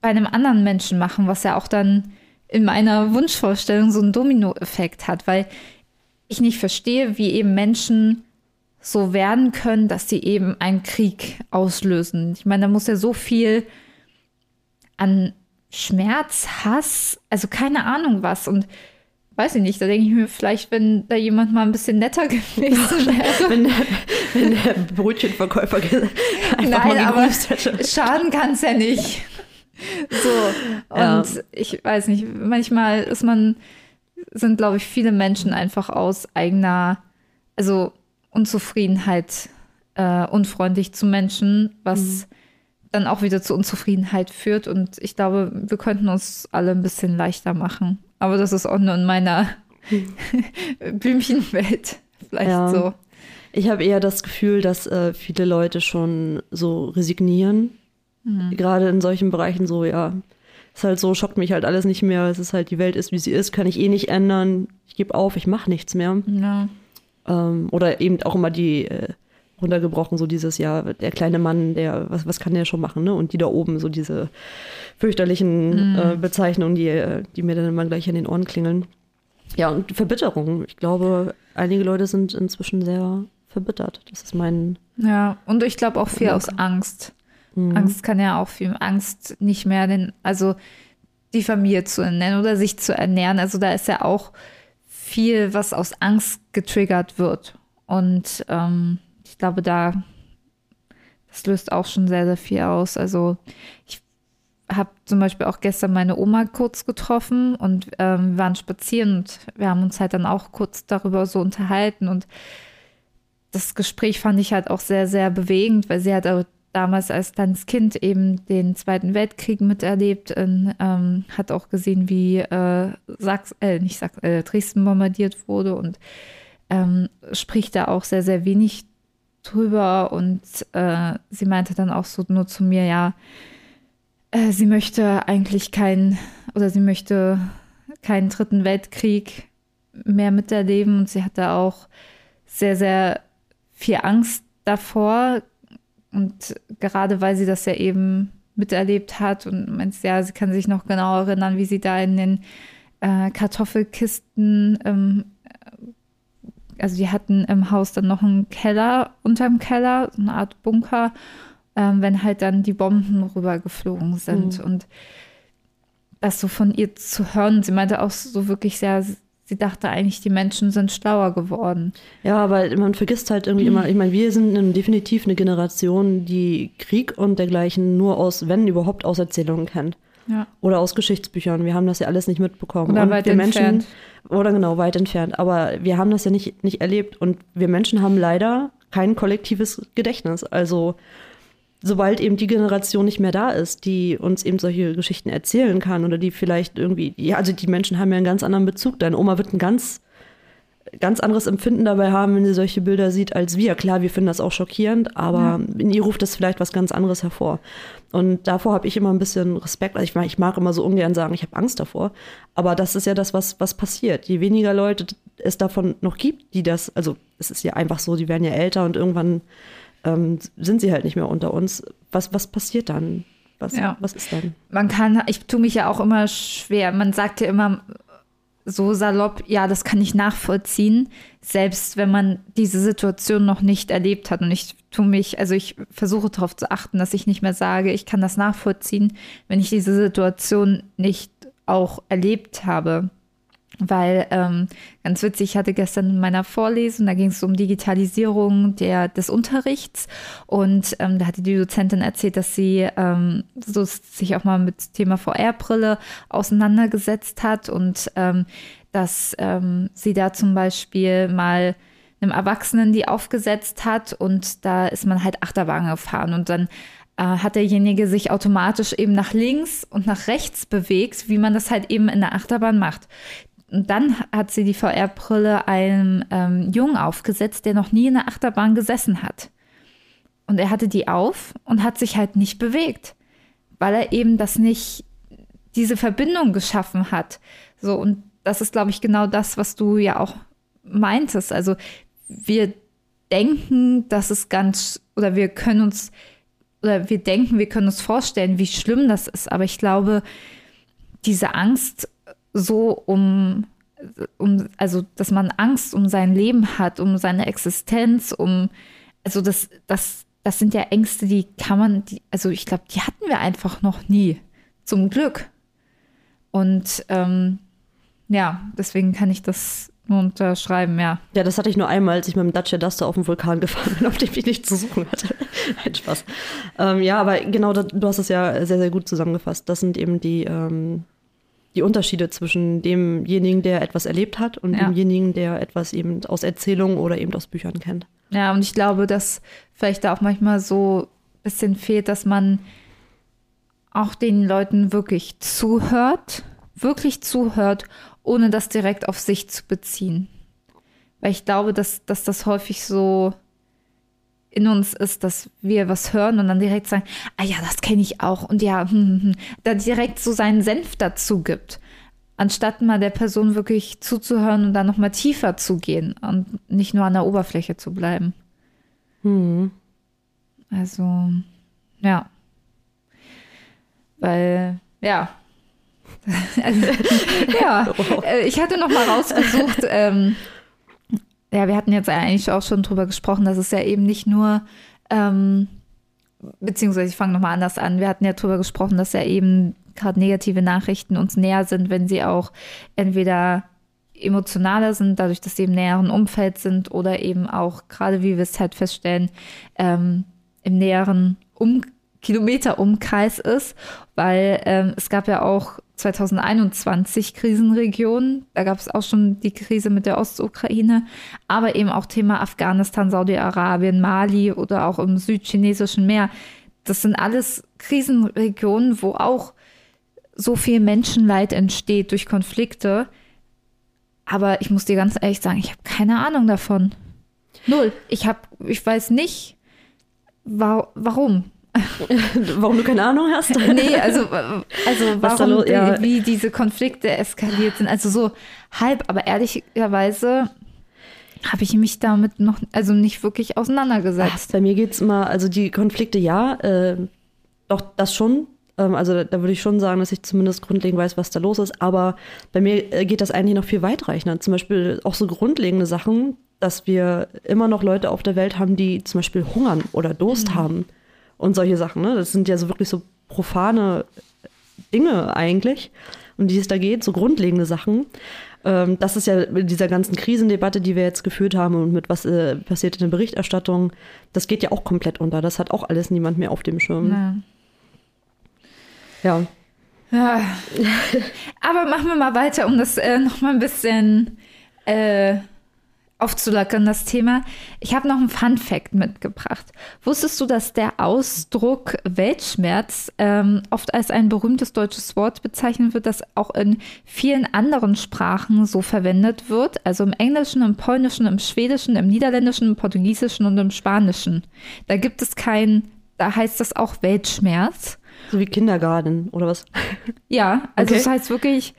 bei einem anderen Menschen machen, was ja auch dann in meiner Wunschvorstellung so einen Dominoeffekt hat, weil ich nicht verstehe, wie eben Menschen so werden können, dass sie eben einen Krieg auslösen. Ich meine, da muss ja so viel an Schmerz, Hass, also keine Ahnung was. Und weiß ich nicht, da denke ich mir vielleicht, wenn da jemand mal ein bisschen netter gewesen wäre. Wenn, wenn der Brötchenverkäufer einfach Nein, mal hätte. schaden kann es ja nicht. So, und Ja. ich weiß nicht, manchmal ist man, sind, glaube ich, viele Menschen einfach aus eigener, also Unzufriedenheit äh, unfreundlich zu Menschen, was dann auch wieder zu Unzufriedenheit führt. Und ich glaube, wir könnten uns alle ein bisschen leichter machen. Aber das ist auch nur in meiner Blümchenwelt vielleicht Ja. so. Ich habe eher das Gefühl, dass äh, viele Leute schon so resignieren. Gerade in solchen Bereichen so, ja, ist halt so, schockt mich halt alles nicht mehr. Es ist halt, die Welt ist, wie sie ist, kann ich eh nicht ändern. Ich gebe auf, ich mache nichts mehr. Ja. Ähm, oder eben auch immer die äh, runtergebrochen, so dieses, ja, der kleine Mann, der, was, was kann der schon machen, ne? Und die da oben, so diese fürchterlichen Mhm. äh, Bezeichnungen, die, äh, die mir dann immer gleich in den Ohren klingeln. Ja, und Verbitterung. Ich glaube, einige Leute sind inzwischen sehr verbittert. Das ist mein. Ja, und ich glaube auch viel aus Angst. Mhm. Angst kann ja auch viel Angst nicht mehr den, also die Familie zu ernähren oder sich zu ernähren. Also da ist ja auch viel, was aus Angst getriggert wird. Und ähm, ich glaube, da das löst auch schon sehr, sehr viel aus. Also ich habe zum Beispiel auch gestern meine Oma kurz getroffen und ähm, waren spazieren und wir haben uns halt dann auch kurz darüber so unterhalten und das Gespräch fand ich halt auch sehr, sehr bewegend, weil sie auch damals als kleines Kind eben den Zweiten Weltkrieg miterlebt und ähm, hat auch gesehen, wie äh, Sachs, äh, nicht Sachs, äh, Dresden bombardiert wurde und ähm, spricht da auch sehr, sehr wenig drüber und äh, sie meinte dann auch so nur zu mir, ja, äh, sie möchte eigentlich keinen oder sie möchte keinen dritten Weltkrieg mehr miterleben und sie hatte auch sehr, sehr viel Angst davor und gerade weil sie das ja eben miterlebt hat und meint, ja, sie kann sich noch genau erinnern, wie sie da in den äh, Kartoffelkisten, ähm, also die hatten im Haus dann noch einen Keller unterm Keller, so eine Art Bunker, ähm, wenn halt dann die Bomben rübergeflogen sind Mhm. und das so von ihr zu hören, sie meinte auch so wirklich sehr, sie dachte eigentlich, die Menschen sind schlauer geworden. Ja, aber man vergisst halt irgendwie immer, ich meine, wir sind definitiv eine Generation, die Krieg und dergleichen nur aus, wenn überhaupt, aus Erzählungen kennt. Ja. Oder aus Geschichtsbüchern. Wir haben das ja alles nicht mitbekommen. Oder und weit wir entfernt. Menschen, oder genau, weit entfernt. Aber wir haben das ja nicht, nicht erlebt. Und wir Menschen haben leider kein kollektives Gedächtnis. Also sobald eben die Generation nicht mehr da ist, die uns eben solche Geschichten erzählen kann oder die vielleicht irgendwie, ja, also die Menschen haben ja einen ganz anderen Bezug. Deine Oma wird ein ganz, ganz anderes Empfinden dabei haben, wenn sie solche Bilder sieht als wir. Klar, wir finden das auch schockierend, aber in ihr ruft das vielleicht was ganz anderes hervor. Und davor habe ich immer ein bisschen Respekt. Also ich, mag, ich mag immer so ungern sagen, ich habe Angst davor. Aber das ist ja das, was, was passiert. Je weniger Leute es davon noch gibt, die das, also es ist ja einfach so, die werden ja älter und irgendwann ähm, sind sie halt nicht mehr unter uns. Was, was passiert dann? Was, Ja. was ist dann? Man kann, ich tue mich ja auch immer schwer. Man sagt ja immer so salopp, ja, das kann ich nachvollziehen, selbst wenn man diese Situation noch nicht erlebt hat. Und ich tue mich, also ich versuche darauf zu achten, dass ich nicht mehr sage, ich kann das nachvollziehen, wenn ich diese Situation nicht auch erlebt habe. Weil, ähm, ganz witzig, ich hatte gestern in meiner Vorlesung, da ging es um Digitalisierung der, des Unterrichts und ähm, da hatte die Dozentin erzählt, dass sie ähm, so sich auch mal mit dem Thema VR-Brille auseinandergesetzt hat und ähm, dass ähm, sie da zum Beispiel mal einem Erwachsenen die aufgesetzt hat und da ist man halt Achterbahn gefahren und dann äh, hat derjenige sich automatisch eben nach links und nach rechts bewegt, wie man das halt eben in der Achterbahn macht. Und dann hat sie die VR-Brille einem ähm, Jungen aufgesetzt, der noch nie in der Achterbahn gesessen hat. Und er hatte die auf und hat sich halt nicht bewegt, weil er eben das nicht, diese Verbindung geschaffen hat. So, und das ist, glaube ich, genau das, was du ja auch meintest. Also wir denken, dass es ganz, oder wir können uns, oder wir denken, wir können uns vorstellen, wie schlimm das ist. Aber ich glaube, diese Angst so um, um, also dass man Angst um sein Leben hat, um seine Existenz, um, also das, das, das sind ja Ängste, die kann man, die, also ich glaube, die hatten wir einfach noch nie, zum Glück. Und ähm, ja, deswegen kann ich das nur unterschreiben, ja. Ja, das hatte ich nur einmal, als ich mit dem Dacia Duster auf den Vulkan gefahren bin, auf dem ich nichts zu suchen hatte. Ein Spaß. Ähm, ja, aber genau, du hast es ja sehr, sehr gut zusammengefasst. Das sind eben die, ähm, die Unterschiede zwischen demjenigen, der etwas erlebt hat und Ja. demjenigen, der etwas eben aus Erzählungen oder eben aus Büchern kennt. Ja, und ich glaube, dass vielleicht da auch manchmal so ein bisschen fehlt, dass man auch den Leuten wirklich zuhört, wirklich zuhört, ohne das direkt auf sich zu beziehen. Weil ich glaube, dass, dass das häufig so in uns ist, dass wir was hören und dann direkt sagen, ah ja, das kenne ich auch und ja, hm, hm, hm, da direkt so seinen Senf dazu gibt, anstatt mal der Person wirklich zuzuhören und dann noch mal tiefer zu gehen und nicht nur an der Oberfläche zu bleiben. Mhm. Also, ja. Weil, ja. also, ja, äh, ich hatte noch mal rausgesucht, ähm, ja, wir hatten jetzt eigentlich auch schon drüber gesprochen, dass es ja eben nicht nur, ähm, beziehungsweise ich fange nochmal anders an, wir hatten ja drüber gesprochen, dass ja eben gerade negative Nachrichten uns näher sind, wenn sie auch entweder emotionaler sind, dadurch, dass sie im näheren Umfeld sind oder eben auch, gerade wie wir es halt feststellen, ähm, im näheren um Kilometer-Umkreis ist, weil ähm, es gab ja auch 2021 Krisenregionen, da gab es auch schon die Krise mit der Ostukraine, aber eben auch Thema Afghanistan, Saudi-Arabien, Mali oder auch im südchinesischen Meer. Das sind alles Krisenregionen, wo auch so viel Menschenleid entsteht durch Konflikte. Aber ich muss dir ganz ehrlich sagen, ich habe keine Ahnung davon. Null. Ich habe, ich weiß nicht, wa warum. warum du keine Ahnung hast? nee, also, also warum, die, ja. wie diese Konflikte eskaliert sind. Also so halb, aber ehrlicherweise habe ich mich damit noch, also nicht wirklich auseinandergesetzt. Ach, bei mir geht es immer, also die Konflikte ja, äh, doch das schon. Ähm, also da, da, würde ich schon sagen, dass ich zumindest grundlegend weiß, was da los ist. Aber bei mir äh, geht das eigentlich noch viel weitreichender. Zum Beispiel auch so grundlegende Sachen, dass wir immer noch Leute auf der Welt haben, die zum Beispiel hungern oder Durst mhm. haben und solche Sachen. Ne? Das sind ja so wirklich so profane Dinge eigentlich, um die es da geht, so grundlegende Sachen. Ähm, das ist ja mit dieser ganzen Krisendebatte, die wir jetzt geführt haben und mit was äh, passiert in der Berichterstattung, das geht ja auch komplett unter. Das hat auch alles niemand mehr auf dem Schirm. Ja. ja. ja. Aber machen wir mal weiter, um das äh, noch mal ein bisschen äh, aufzulockern, das Thema. Ich habe noch einen Fun Fact mitgebracht. Wusstest du, dass der Ausdruck Weltschmerz ähm, oft als ein berühmtes deutsches Wort bezeichnet wird, das auch in vielen anderen Sprachen so verwendet wird? Also im Englischen, im Polnischen, im Schwedischen, im Niederländischen, im Portugiesischen und im Spanischen. Da gibt es kein, da heißt das auch Weltschmerz. So wie Kindergarten oder was? Ja, also okay. es heißt wirklich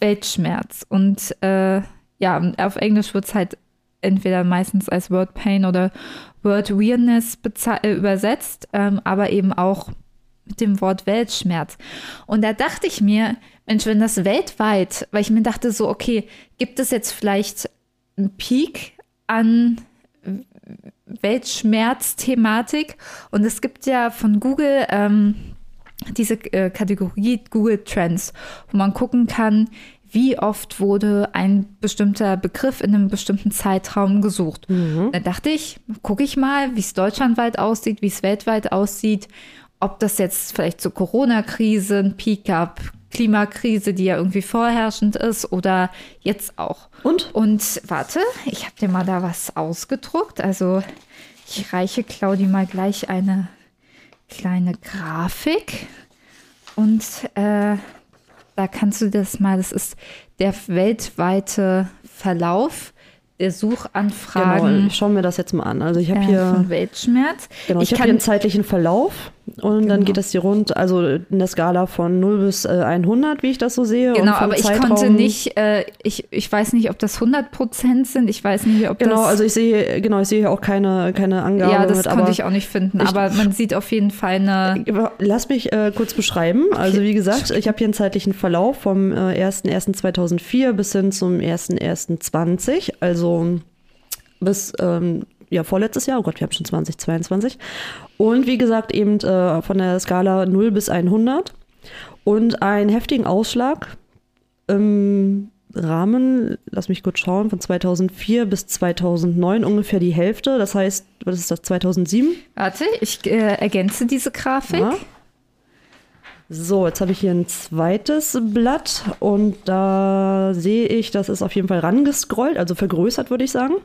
Weltschmerz. Und äh, ja, auf Englisch wird es halt entweder meistens als Word Pain oder Word Weirdness äh, übersetzt, ähm, aber eben auch mit dem Wort Weltschmerz. Und da dachte ich mir, Mensch, wenn das weltweit, weil ich mir dachte so, okay, gibt es jetzt vielleicht einen Peak an Weltschmerz-Thematik? Und es gibt ja von Google ähm, diese äh, Kategorie Google Trends, wo man gucken kann, wie oft wurde ein bestimmter Begriff in einem bestimmten Zeitraum gesucht. Mhm. Da dachte ich, gucke ich mal, wie es deutschlandweit aussieht, wie es weltweit aussieht, ob das jetzt vielleicht zur Corona-Krise ein Peak gab, Klimakrise, die ja irgendwie vorherrschend ist oder jetzt auch. Und? Und warte, ich habe dir mal da was ausgedruckt. Also ich reiche Claudi mal gleich eine kleine Grafik und äh, da kannst du das mal, das ist der weltweite Verlauf der Suchanfragen. Genau, schauen wir das jetzt mal an. Also ich habe äh, hier von Weltschmerz. Genau, ich, ich habe hier einen zeitlichen Verlauf und genau. dann geht das hier rund, also in der Skala von 0 bis äh, 100, wie ich das so sehe. Genau, aber ich konnte nicht, äh, ich, ich weiß nicht, ob das 100 Prozent sind. Ich weiß nicht, ob genau, das. Genau, also ich sehe, genau, ich sehe hier auch keine, keine Angabe. Ja, das mit, konnte ich auch nicht finden, ich, aber man sieht auf jeden Fall eine. Lass mich äh, kurz beschreiben. Also wie gesagt, ich habe hier einen zeitlichen Verlauf vom äh, 1.1.2004 bis hin zum 1.1.20, also bis ähm, ja, vorletztes Jahr, oh Gott, wir haben schon 2022. Und wie gesagt, eben äh, von der Skala 0 bis 100 und einen heftigen Ausschlag im Rahmen, lass mich kurz schauen, von 2004 bis 2009 ungefähr die Hälfte. Das heißt, was ist das, 2007? Warte, ich äh, ergänze diese Grafik. Ja. So, jetzt habe ich hier ein zweites Blatt und da sehe ich, das ist auf jeden Fall rangescrollt, also vergrößert, würde ich sagen.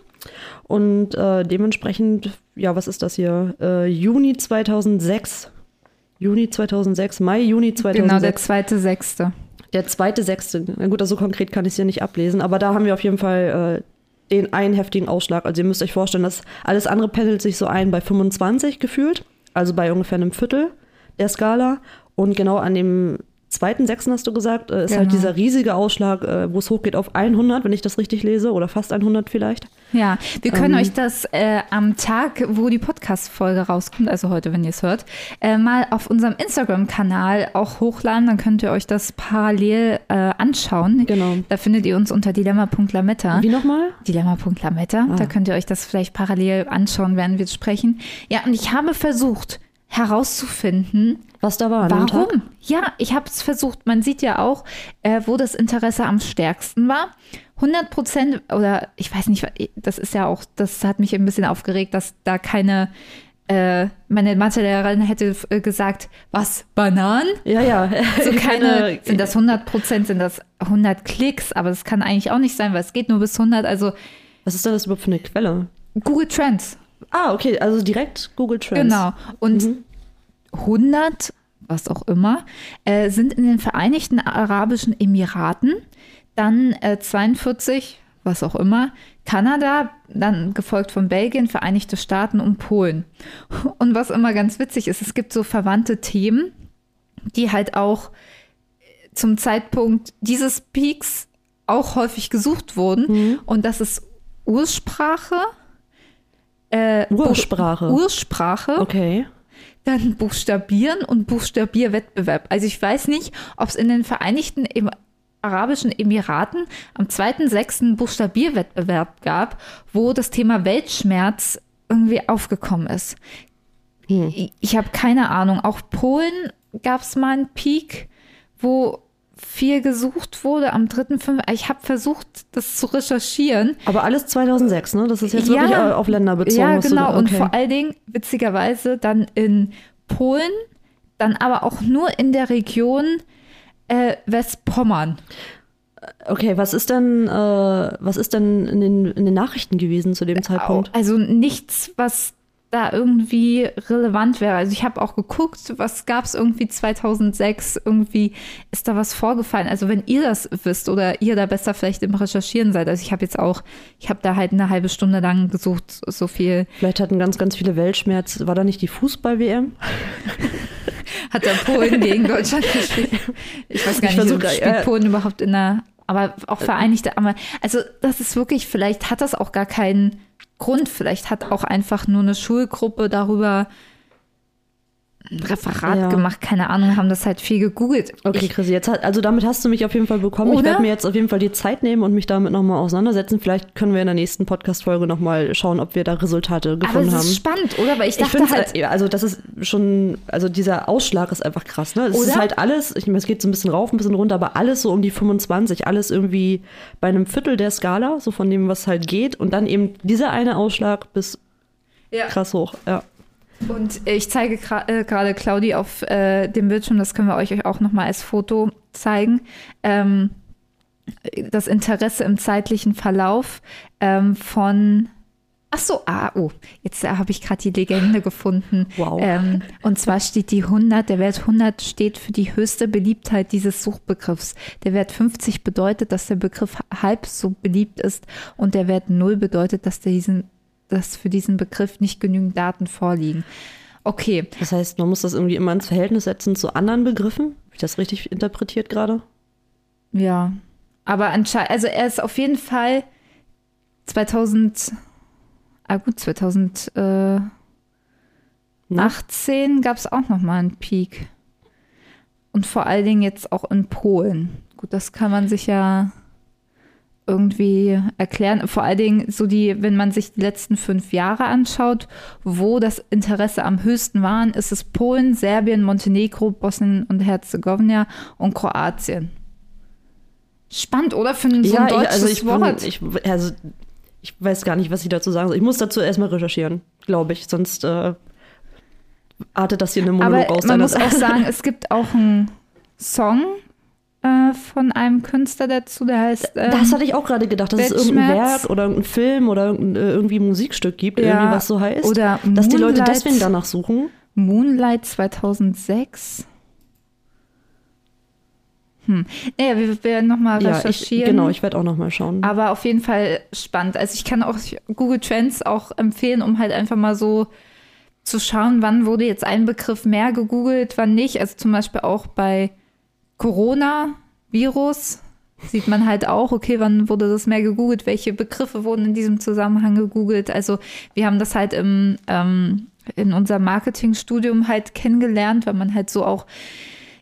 Und äh, dementsprechend, ja, was ist das hier? Äh, Juni 2006. Juni 2006, Mai, Juni 2006. Genau, der zweite Sechste. Der zweite Sechste. Na gut, also so konkret kann ich es hier nicht ablesen, aber da haben wir auf jeden Fall äh, den einen heftigen Ausschlag. Also ihr müsst euch vorstellen, dass alles andere pendelt sich so ein bei 25 gefühlt, also bei ungefähr einem Viertel der Skala. Und genau an dem 2.6. hast du gesagt, äh, ist Genau. halt dieser riesige Ausschlag, äh, wo es hochgeht auf 100, wenn ich das richtig lese, oder fast 100 vielleicht. Ja, wir können Ähm. euch das äh, am Tag, wo die Podcast-Folge rauskommt, also heute, wenn ihr es hört, äh, mal auf unserem Instagram-Kanal auch hochladen. Dann könnt ihr euch das parallel äh, anschauen. Genau. Da findet ihr uns unter dilemma.lametta. Wie nochmal? Dilemma.lametta. Ah. Da könnt ihr euch das vielleicht parallel anschauen, während wir sprechen. Ja, und ich habe versucht herauszufinden, Was da war? Warum? Ja, ich habe es versucht. Man sieht ja auch, äh, wo das Interesse am stärksten war. 100 Prozent oder ich weiß nicht, das ist ja auch, das hat mich ein bisschen aufgeregt, dass da keine, äh, meine Mathelehrerin hätte äh, gesagt, was, Bananen? Ja, ja. So keine, sind das 100 Prozent, sind das 100 Klicks, aber das kann eigentlich auch nicht sein, weil es geht nur bis 100. Also Was ist denn das überhaupt für eine Quelle? Google Trends, Ah, okay, also direkt Google Trends. Genau. Und 100, was auch immer, äh, sind in den Vereinigten Arabischen Emiraten, dann äh, 42, was auch immer, Kanada, dann gefolgt von Belgien, Vereinigte Staaten und Polen. Und was immer ganz witzig ist, es gibt so verwandte Themen, die halt auch zum Zeitpunkt dieses Peaks auch häufig gesucht wurden. Und das ist Ursprache. Äh, Ursprache. Ursprache Okay. dann Buchstabieren und Buchstabierwettbewerb. Also ich weiß nicht, ob es in den Vereinigten em Arabischen Emiraten am 2.6. einen Buchstabierwettbewerb gab, wo das Thema Weltschmerz irgendwie aufgekommen ist. Hm. Ich, ich habe keine Ahnung. Auch Polen gab es mal einen Peak, wo viel gesucht wurde am 3.5. Ich habe versucht, das zu recherchieren. Aber alles 2006, ne? Das ist jetzt Ja. wirklich äh, auf Länder bezogen. Ja, du genau. da- Und okay. vor allen Dingen, witzigerweise, dann in Polen, dann aber auch nur in der Region äh, Westpommern. Okay, was ist denn, äh, was ist denn in den, in den Nachrichten gewesen zu dem Zeitpunkt? Also nichts, was da irgendwie relevant wäre. Also ich habe auch geguckt, was gab es irgendwie 2006, irgendwie ist da was vorgefallen. Also wenn ihr das wisst oder ihr da besser vielleicht im Recherchieren seid. Also ich habe jetzt auch, ich habe da halt eine halbe Stunde lang gesucht, so viel Vielleicht hatten ganz, ganz viele Weltschmerz. War da nicht die Fußball-WM? hat der Polen gegen Deutschland gespielt. Ich weiß gar Ich nicht, spielt äh, Polen überhaupt in der, aber auch Vereinigte aber Also das ist wirklich, vielleicht hat das auch gar keinen Grund. Vielleicht hat auch einfach nur eine Schulgruppe darüber ein Referat Ja. gemacht, keine Ahnung, haben das halt viel gegoogelt. Okay, Ich, Chrissy, jetzt hat, also damit hast du mich auf jeden Fall bekommen. Ich Oder? werde mir jetzt auf jeden Fall die Zeit nehmen und mich damit nochmal auseinandersetzen. Vielleicht können wir in der nächsten Podcast-Folge nochmal schauen, ob wir da Resultate aber gefunden es haben. ist spannend, oder? Weil ich Ich dachte finde halt, halt, also das ist schon, also dieser Ausschlag ist einfach krass, ne? Es ist Oder? halt alles, ich meine, es geht so ein bisschen rauf, ein bisschen runter, aber alles so um die 25, alles irgendwie bei einem Viertel der Skala, so von dem, was halt geht. Und dann eben dieser eine Ausschlag bis ja. krass hoch, ja. Und ich zeige gra- äh, gerade Claudi auf äh, dem Bildschirm, das können wir euch auch nochmal als Foto zeigen. Ähm, das Interesse im zeitlichen Verlauf ähm, von. Ach so, ah, oh, jetzt äh, habe ich gerade die Legende gefunden. Wow. Ähm, und zwar steht die 100, der Wert 100 steht für die höchste Beliebtheit dieses Suchbegriffs. Der Wert 50 bedeutet, dass der Begriff halb so beliebt ist und der Wert 0 bedeutet, dass, der diesen, dass für diesen Begriff nicht genügend Daten vorliegen. Okay, Das heißt, man muss das irgendwie immer ins Verhältnis setzen zu anderen Begriffen. Habe ich das richtig interpretiert gerade? ja. Aber anscheinend, also er ist auf jeden Fall 2000, ah gut, 2018 Na? gab es auch noch mal einen Peak. Und vor allen Dingen jetzt auch in Polen. Gut, das kann man sich ja irgendwie erklären. Vor allen Dingen so die, wenn man sich die letzten fünf Jahre anschaut, wo das Interesse am höchsten waren, ist es Polen, Serbien, Montenegro, Bosnien und Herzegowina und Kroatien. Spannend, oder? Für ein, so ein ich- deutsches also ich, bin, Wort. ich, also ich weiß gar nicht, was ich dazu sagen soll. Ich muss dazu erstmal recherchieren, glaube ich. Sonst äh, artet das hier eine Monolog Aber aus. man muss auch sagen, es gibt auch einen Song äh, von einem Künstler dazu, der heißt. Ähm, Das hatte ich auch gerade gedacht, dass es irgendein Weltschmerz. Werk oder irgendein Film oder irgendein, äh, irgendwie Musikstück gibt, Ja, irgendwie was so heißt. oder dass die Leute Moonlight. deswegen danach suchen. Moonlight 2006. Hm. Naja, wir werden nochmal Ja, ich, recherchieren. genau, ich werde auch noch mal schauen. Aber auf jeden Fall spannend. Also ich kann auch Google Trends auch empfehlen, um halt einfach mal so zu schauen, wann wurde jetzt ein Begriff mehr gegoogelt, wann nicht. Also zum Beispiel auch bei Corona-Virus sieht man halt auch, okay, wann wurde das mehr gegoogelt, welche Begriffe wurden in diesem Zusammenhang gegoogelt. Also wir haben das halt im, ähm, in unserem Marketingstudium halt kennengelernt, weil man halt so auch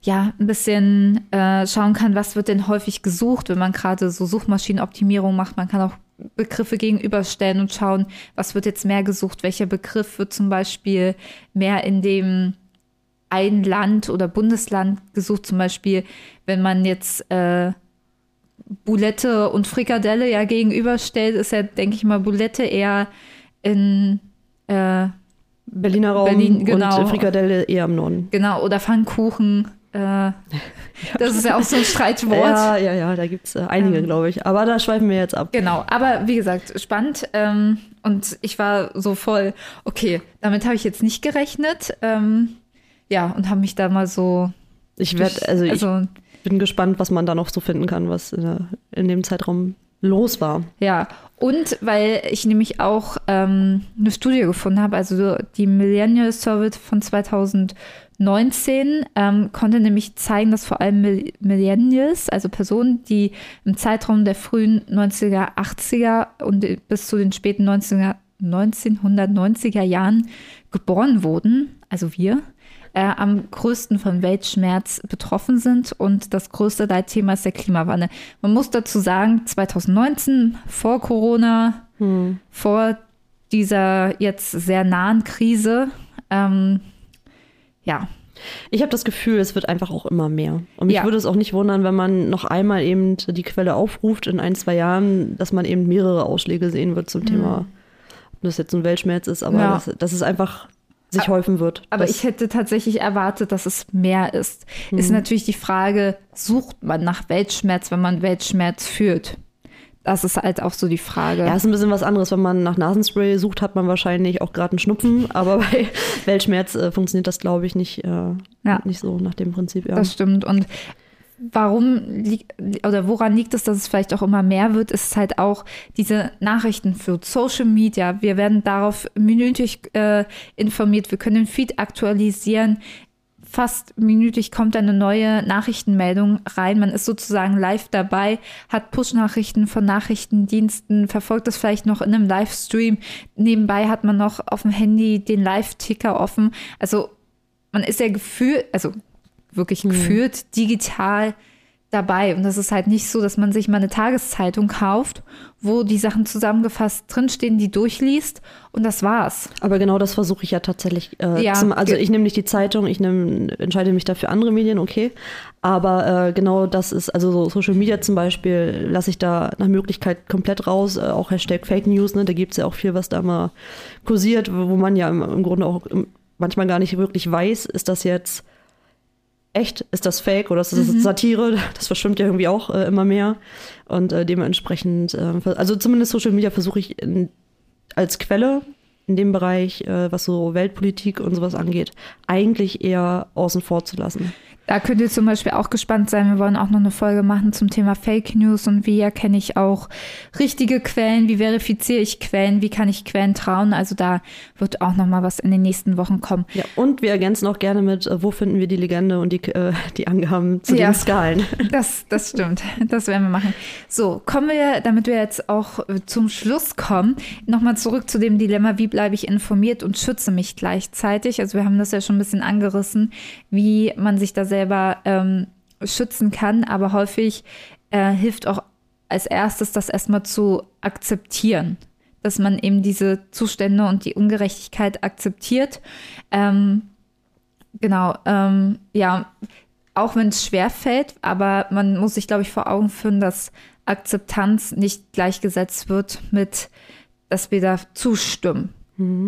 ja, ein bisschen äh, schauen kann, was wird denn häufig gesucht, wenn man gerade so Suchmaschinenoptimierung macht. Man kann auch Begriffe gegenüberstellen und schauen, was wird jetzt mehr gesucht, welcher Begriff wird zum Beispiel mehr in dem ein Land oder Bundesland gesucht. Zum Beispiel, wenn man jetzt äh, Boulette und Frikadelle ja gegenüberstellt, ist ja, denke ich mal, Boulette eher in äh, Berliner Raum Berlin, genau. und Frikadelle eher im Norden. Genau, oder Pfannkuchen. Äh, das ist ja auch so ein Streitwort. Ja, ja, ja, da gibt es äh, einige, Ähm. glaube ich. Aber da schweifen wir jetzt ab. Genau, aber wie gesagt, spannend. Ähm, und ich war so voll, okay, damit habe ich jetzt nicht gerechnet. Ähm, ja, und habe mich da mal so. Ich werde, also ich also bin gespannt, was man da noch so finden kann, was in, der, in dem Zeitraum los war. Ja, und weil ich nämlich auch ähm, eine Studie gefunden habe, also die Millennial Survey von 2019 ähm, konnte nämlich zeigen, dass vor allem Mill- Millennials, also Personen, die im Zeitraum der frühen 90er, 80er und bis zu den späten 90er, 1990er Jahren geboren wurden, also wir, äh, am größten von Weltschmerz betroffen sind und das größte Leitthema ist der Klimawandel. Man muss dazu sagen, 2019, vor Corona, vor dieser jetzt sehr nahen Krise, ähm, ja, Ich habe das Gefühl, es wird einfach auch immer mehr. Und mich Ja. würde es auch nicht wundern, wenn man noch einmal eben die Quelle aufruft in ein, zwei Jahren, dass man eben mehrere Ausschläge sehen wird zum Thema, ob das jetzt ein Weltschmerz ist, aber Mhm. Ja. dass, dass es einfach sich häufen wird. Aber ich hätte tatsächlich erwartet, dass es mehr ist. Ist natürlich die Frage, sucht man nach Weltschmerz, wenn man Weltschmerz fühlt? Das ist halt auch so die Frage. ja, ist ein bisschen was anderes. Wenn man nach Nasenspray sucht, hat man wahrscheinlich auch gerade einen Schnupfen, aber bei Weltschmerz äh, funktioniert das, glaube ich, nicht, äh, Ja. nicht so nach dem Prinzip. Ja. Das stimmt. Und warum liegt oder woran liegt es, dass es vielleicht auch immer mehr wird, ist halt auch diese Nachrichtenflut, Social Media. Wir werden darauf minütlich äh, informiert. Wir können den Feed aktualisieren. Fast minütlich kommt eine neue Nachrichtenmeldung rein. Man ist sozusagen live dabei, hat Push-Nachrichten von Nachrichtendiensten, verfolgt das vielleicht noch in einem Livestream. Nebenbei hat man noch auf dem Handy den Live-Ticker offen. Also man ist ja gefühlt, also wirklich gefühlt digital dabei. Und das ist halt nicht so, dass man sich mal eine Tageszeitung kauft, wo die Sachen zusammengefasst drinstehen, die durchliest und das war's. Aber genau das versuche ich ja tatsächlich. Äh, Ja, zum, also ich nehme nicht die Zeitung, ich nehm, entscheide mich dafür andere Medien, okay. Aber äh, genau das ist, also so Social Media zum Beispiel, lasse ich da nach Möglichkeit komplett raus. Äh, auch Hashtag Fake News, ne? da gibt es ja auch viel, was da mal kursiert, wo wo man ja im, im Grunde auch im, manchmal gar nicht wirklich weiß, ist das jetzt echt, ist das Fake oder ist das Satire? Das verschwimmt ja irgendwie auch äh, immer mehr. Und äh, dementsprechend, äh, also zumindest Social Media versuche ich in, als Quelle in dem Bereich, äh, was so Weltpolitik und sowas angeht, eigentlich eher außen vor zu lassen. Da könnt ihr zum Beispiel auch gespannt sein. Wir wollen auch noch eine Folge machen zum Thema Fake News und wie erkenne ich auch richtige Quellen, wie verifiziere ich Quellen, wie kann ich Quellen trauen. Also da wird auch noch mal was in den nächsten Wochen kommen. Ja, und wir ergänzen auch gerne mit, äh, wo finden wir die Legende und die, äh, die Angaben zu Ja. den Skalen. Das, das stimmt. Das werden wir machen. So, kommen wir, damit wir jetzt auch äh, zum Schluss kommen, nochmal zurück zu dem Dilemma, wie bleibe ich informiert und schütze mich gleichzeitig. Also wir haben das ja schon ein bisschen angerissen, wie man sich da selber ähm, schützen kann, aber häufig äh, hilft auch als erstes, das erstmal zu akzeptieren. Dass man eben diese Zustände und die Ungerechtigkeit akzeptiert. Ähm, Genau, ähm, ja, auch wenn es schwer fällt, aber man muss sich, glaube ich, vor Augen führen, dass Akzeptanz nicht gleichgesetzt wird mit, dass wir da zustimmen.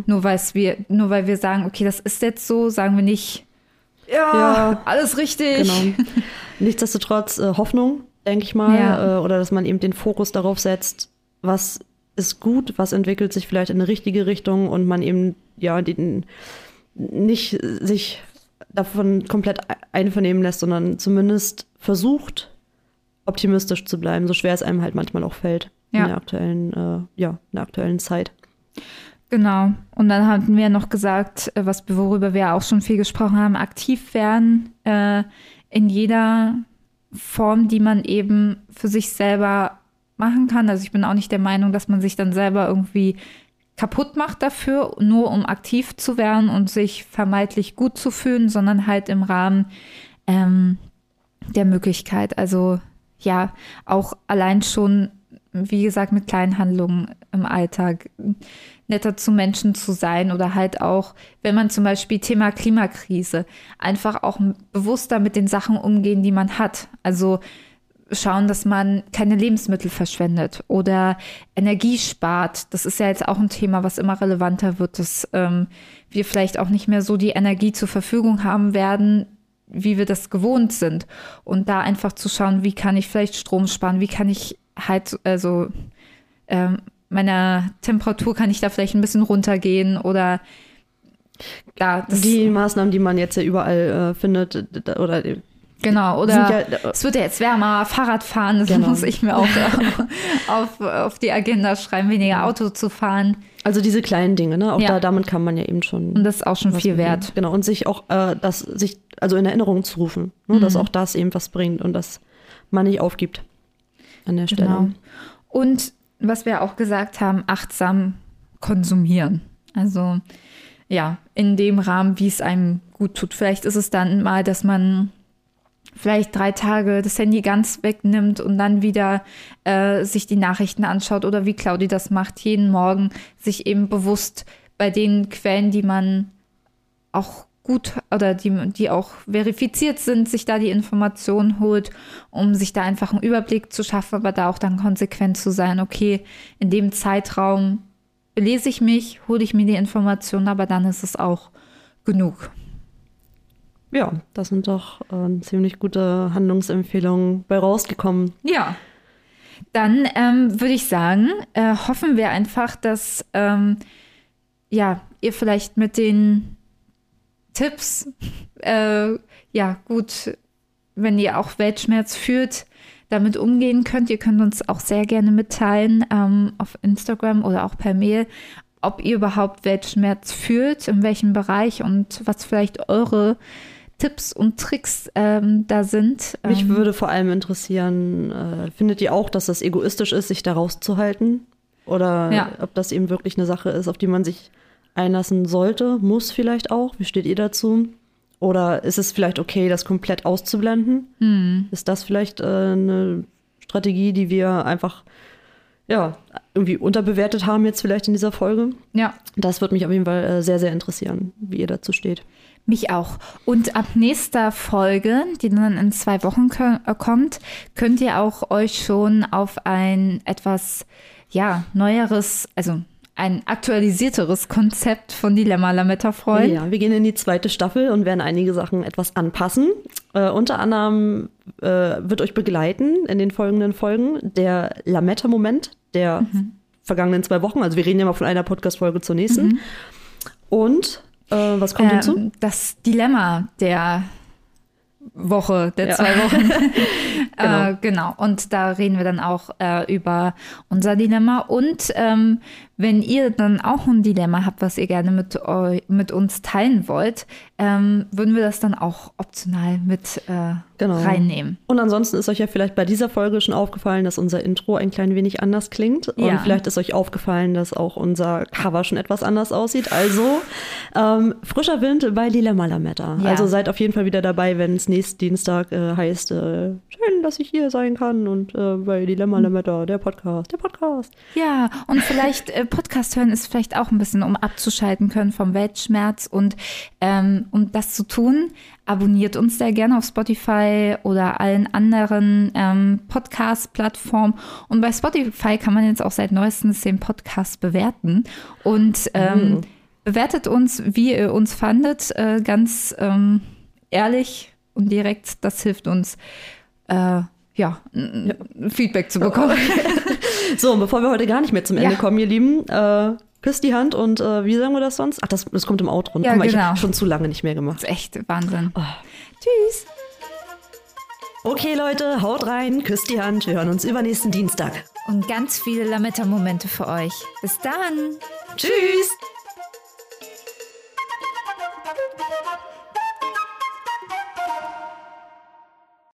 Nur, weil's wir, nur weil wir sagen, okay, das ist jetzt so, sagen wir nicht, ja, Ja. alles richtig. Genau. Nichtsdestotrotz äh, Hoffnung, denke ich mal, Ja. äh, oder dass man eben den Fokus darauf setzt, was ist gut, was entwickelt sich vielleicht in eine richtige Richtung und man eben ja den, nicht sich davon komplett einvernehmen lässt, sondern zumindest versucht, optimistisch zu bleiben, so schwer es einem halt manchmal auch fällt Ja. in der aktuellen, äh, ja, in der aktuellen Zeit. Genau. Und dann hatten wir noch gesagt, äh, was, worüber wir auch schon viel gesprochen haben, aktiv werden äh, in jeder Form, die man eben für sich selber machen kann. Also ich bin auch nicht der Meinung, dass man sich dann selber irgendwie kaputt macht dafür, nur um aktiv zu werden und sich vermeintlich gut zu fühlen, sondern halt im Rahmen ähm, der Möglichkeit. Also ja, auch allein schon, wie gesagt, mit kleinen Handlungen im Alltag netter zu Menschen zu sein oder halt auch, wenn man zum Beispiel Thema Klimakrise, einfach auch bewusster mit den Sachen umgehen, die man hat. Also schauen, dass man keine Lebensmittel verschwendet oder Energie spart. Das ist ja jetzt auch ein Thema, was immer relevanter wird, dass ähm, wir vielleicht auch nicht mehr so die Energie zur Verfügung haben werden, wie wir das gewohnt sind. Und da einfach zu schauen, wie kann ich vielleicht Strom sparen, wie kann ich halt, also ähm, meiner Temperatur kann ich da vielleicht ein bisschen runtergehen oder ja, die Maßnahmen, die man jetzt ja überall äh, findet oder Genau, oder ja, es wird ja jetzt wärmer, Fahrradfahren, das genau. muss ich mir auch auf, auf die Agenda schreiben, weniger Auto zu fahren. Also diese kleinen Dinge, ne? Auch ja. da, damit kann man ja eben schon. Und das ist auch schon viel wert. Bringen. Genau, und sich auch äh, das, sich, also in Erinnerung zu rufen, ne? Mhm. dass auch das eben was bringt und dass man nicht aufgibt an der Stelle. Genau. Und was wir auch gesagt haben, achtsam konsumieren. Also ja, in dem Rahmen, wie es einem gut tut. Vielleicht ist es dann mal, dass man vielleicht drei Tage das Handy ganz wegnimmt und dann wieder äh, sich die Nachrichten anschaut oder wie Claudi das macht, jeden Morgen sich eben bewusst bei den Quellen, die man auch gut oder die, die auch verifiziert sind, sich da die Informationen holt, um sich da einfach einen Überblick zu schaffen, aber da auch dann konsequent zu sein, okay, in dem Zeitraum lese ich mich, hole ich mir die Informationen, aber dann ist es auch genug. Ja, da sind doch äh, ziemlich gute Handlungsempfehlungen bei rausgekommen. Ja. Dann ähm, würde ich sagen, äh, hoffen wir einfach, dass ähm, ja, ihr vielleicht mit den Tipps, äh, ja, gut, wenn ihr auch Weltschmerz führt, damit umgehen könnt. Ihr könnt uns auch sehr gerne mitteilen ähm, auf Instagram oder auch per Mail, ob ihr überhaupt Weltschmerz fühlt, in welchem Bereich und was vielleicht eure Tipps und Tricks ähm, da sind. Mich ähm, würde vor allem interessieren, äh, findet ihr auch, dass das egoistisch ist, sich da rauszuhalten? Oder ja. ob das eben wirklich eine Sache ist, auf die man sich einlassen sollte, muss vielleicht auch. Wie steht ihr dazu? Oder ist es vielleicht okay, das komplett auszublenden? Hm. Ist das vielleicht äh, eine Strategie, die wir einfach ja, irgendwie unterbewertet haben jetzt vielleicht in dieser Folge? Ja. Das würde mich auf jeden Fall äh, sehr, sehr interessieren, wie ihr dazu steht. Mich auch. Und ab nächster Folge, die dann in zwei Wochen äh, kommt, könnt ihr auch euch schon auf ein etwas, ja, neueres, also ein aktualisierteres Konzept von Dilemma Lametta freuen. Ja, wir gehen in die zweite Staffel und werden einige Sachen etwas anpassen. Äh, unter anderem äh, wird euch begleiten in den folgenden Folgen der Lametta-Moment der mhm. vergangenen zwei Wochen. Also wir reden ja mal von einer Podcast-Folge zur nächsten. Mhm. Und äh, was kommt ähm, hinzu? Das Dilemma der Woche, der ja. zwei Wochen. genau. Äh, genau. Und da reden wir dann auch äh, über unser Dilemma. Und ähm, wenn ihr dann auch ein Dilemma habt, was ihr gerne mit, mit uns teilen wollt, ähm, würden wir das dann auch optional mit äh, genau. reinnehmen. Und ansonsten ist euch ja vielleicht bei dieser Folge schon aufgefallen, dass unser Intro ein klein wenig anders klingt. Und ja. vielleicht ist euch aufgefallen, dass auch unser Cover schon etwas anders aussieht. Also ähm, frischer Wind bei Dilemma Lametta. Ja. Also seid auf jeden Fall wieder dabei, wenn es nächsten Dienstag äh, heißt, äh, schön, dass ich hier sein kann und äh, bei Dilemma Lametta, der Podcast, der Podcast. Ja, und vielleicht äh, Podcast hören ist vielleicht auch ein bisschen, um abzuschalten können vom Weltschmerz. Und ähm, um das zu tun, abonniert uns sehr gerne auf Spotify oder allen anderen ähm, Podcast-Plattformen. Und bei Spotify kann man jetzt auch seit neuestens den Podcast bewerten. Und ähm, mhm. bewertet uns, wie ihr uns fandet, äh, ganz ähm, ehrlich und direkt. Das hilft uns. Äh, ja, Feedback zu bekommen. So, und bevor wir heute gar nicht mehr zum Ende ja. kommen, ihr Lieben, äh, küsst die Hand und äh, wie sagen wir das sonst? Ach, das, das kommt im Outro. Ne? Ja, Guck mal, genau. ich habe schon zu lange nicht mehr gemacht. Das ist echt Wahnsinn. Oh. Tschüss. Okay, Leute, haut rein, küsst die Hand. Wir hören uns übernächsten Dienstag. Und ganz viele Lametta-Momente für euch. Bis dann. Tschüss.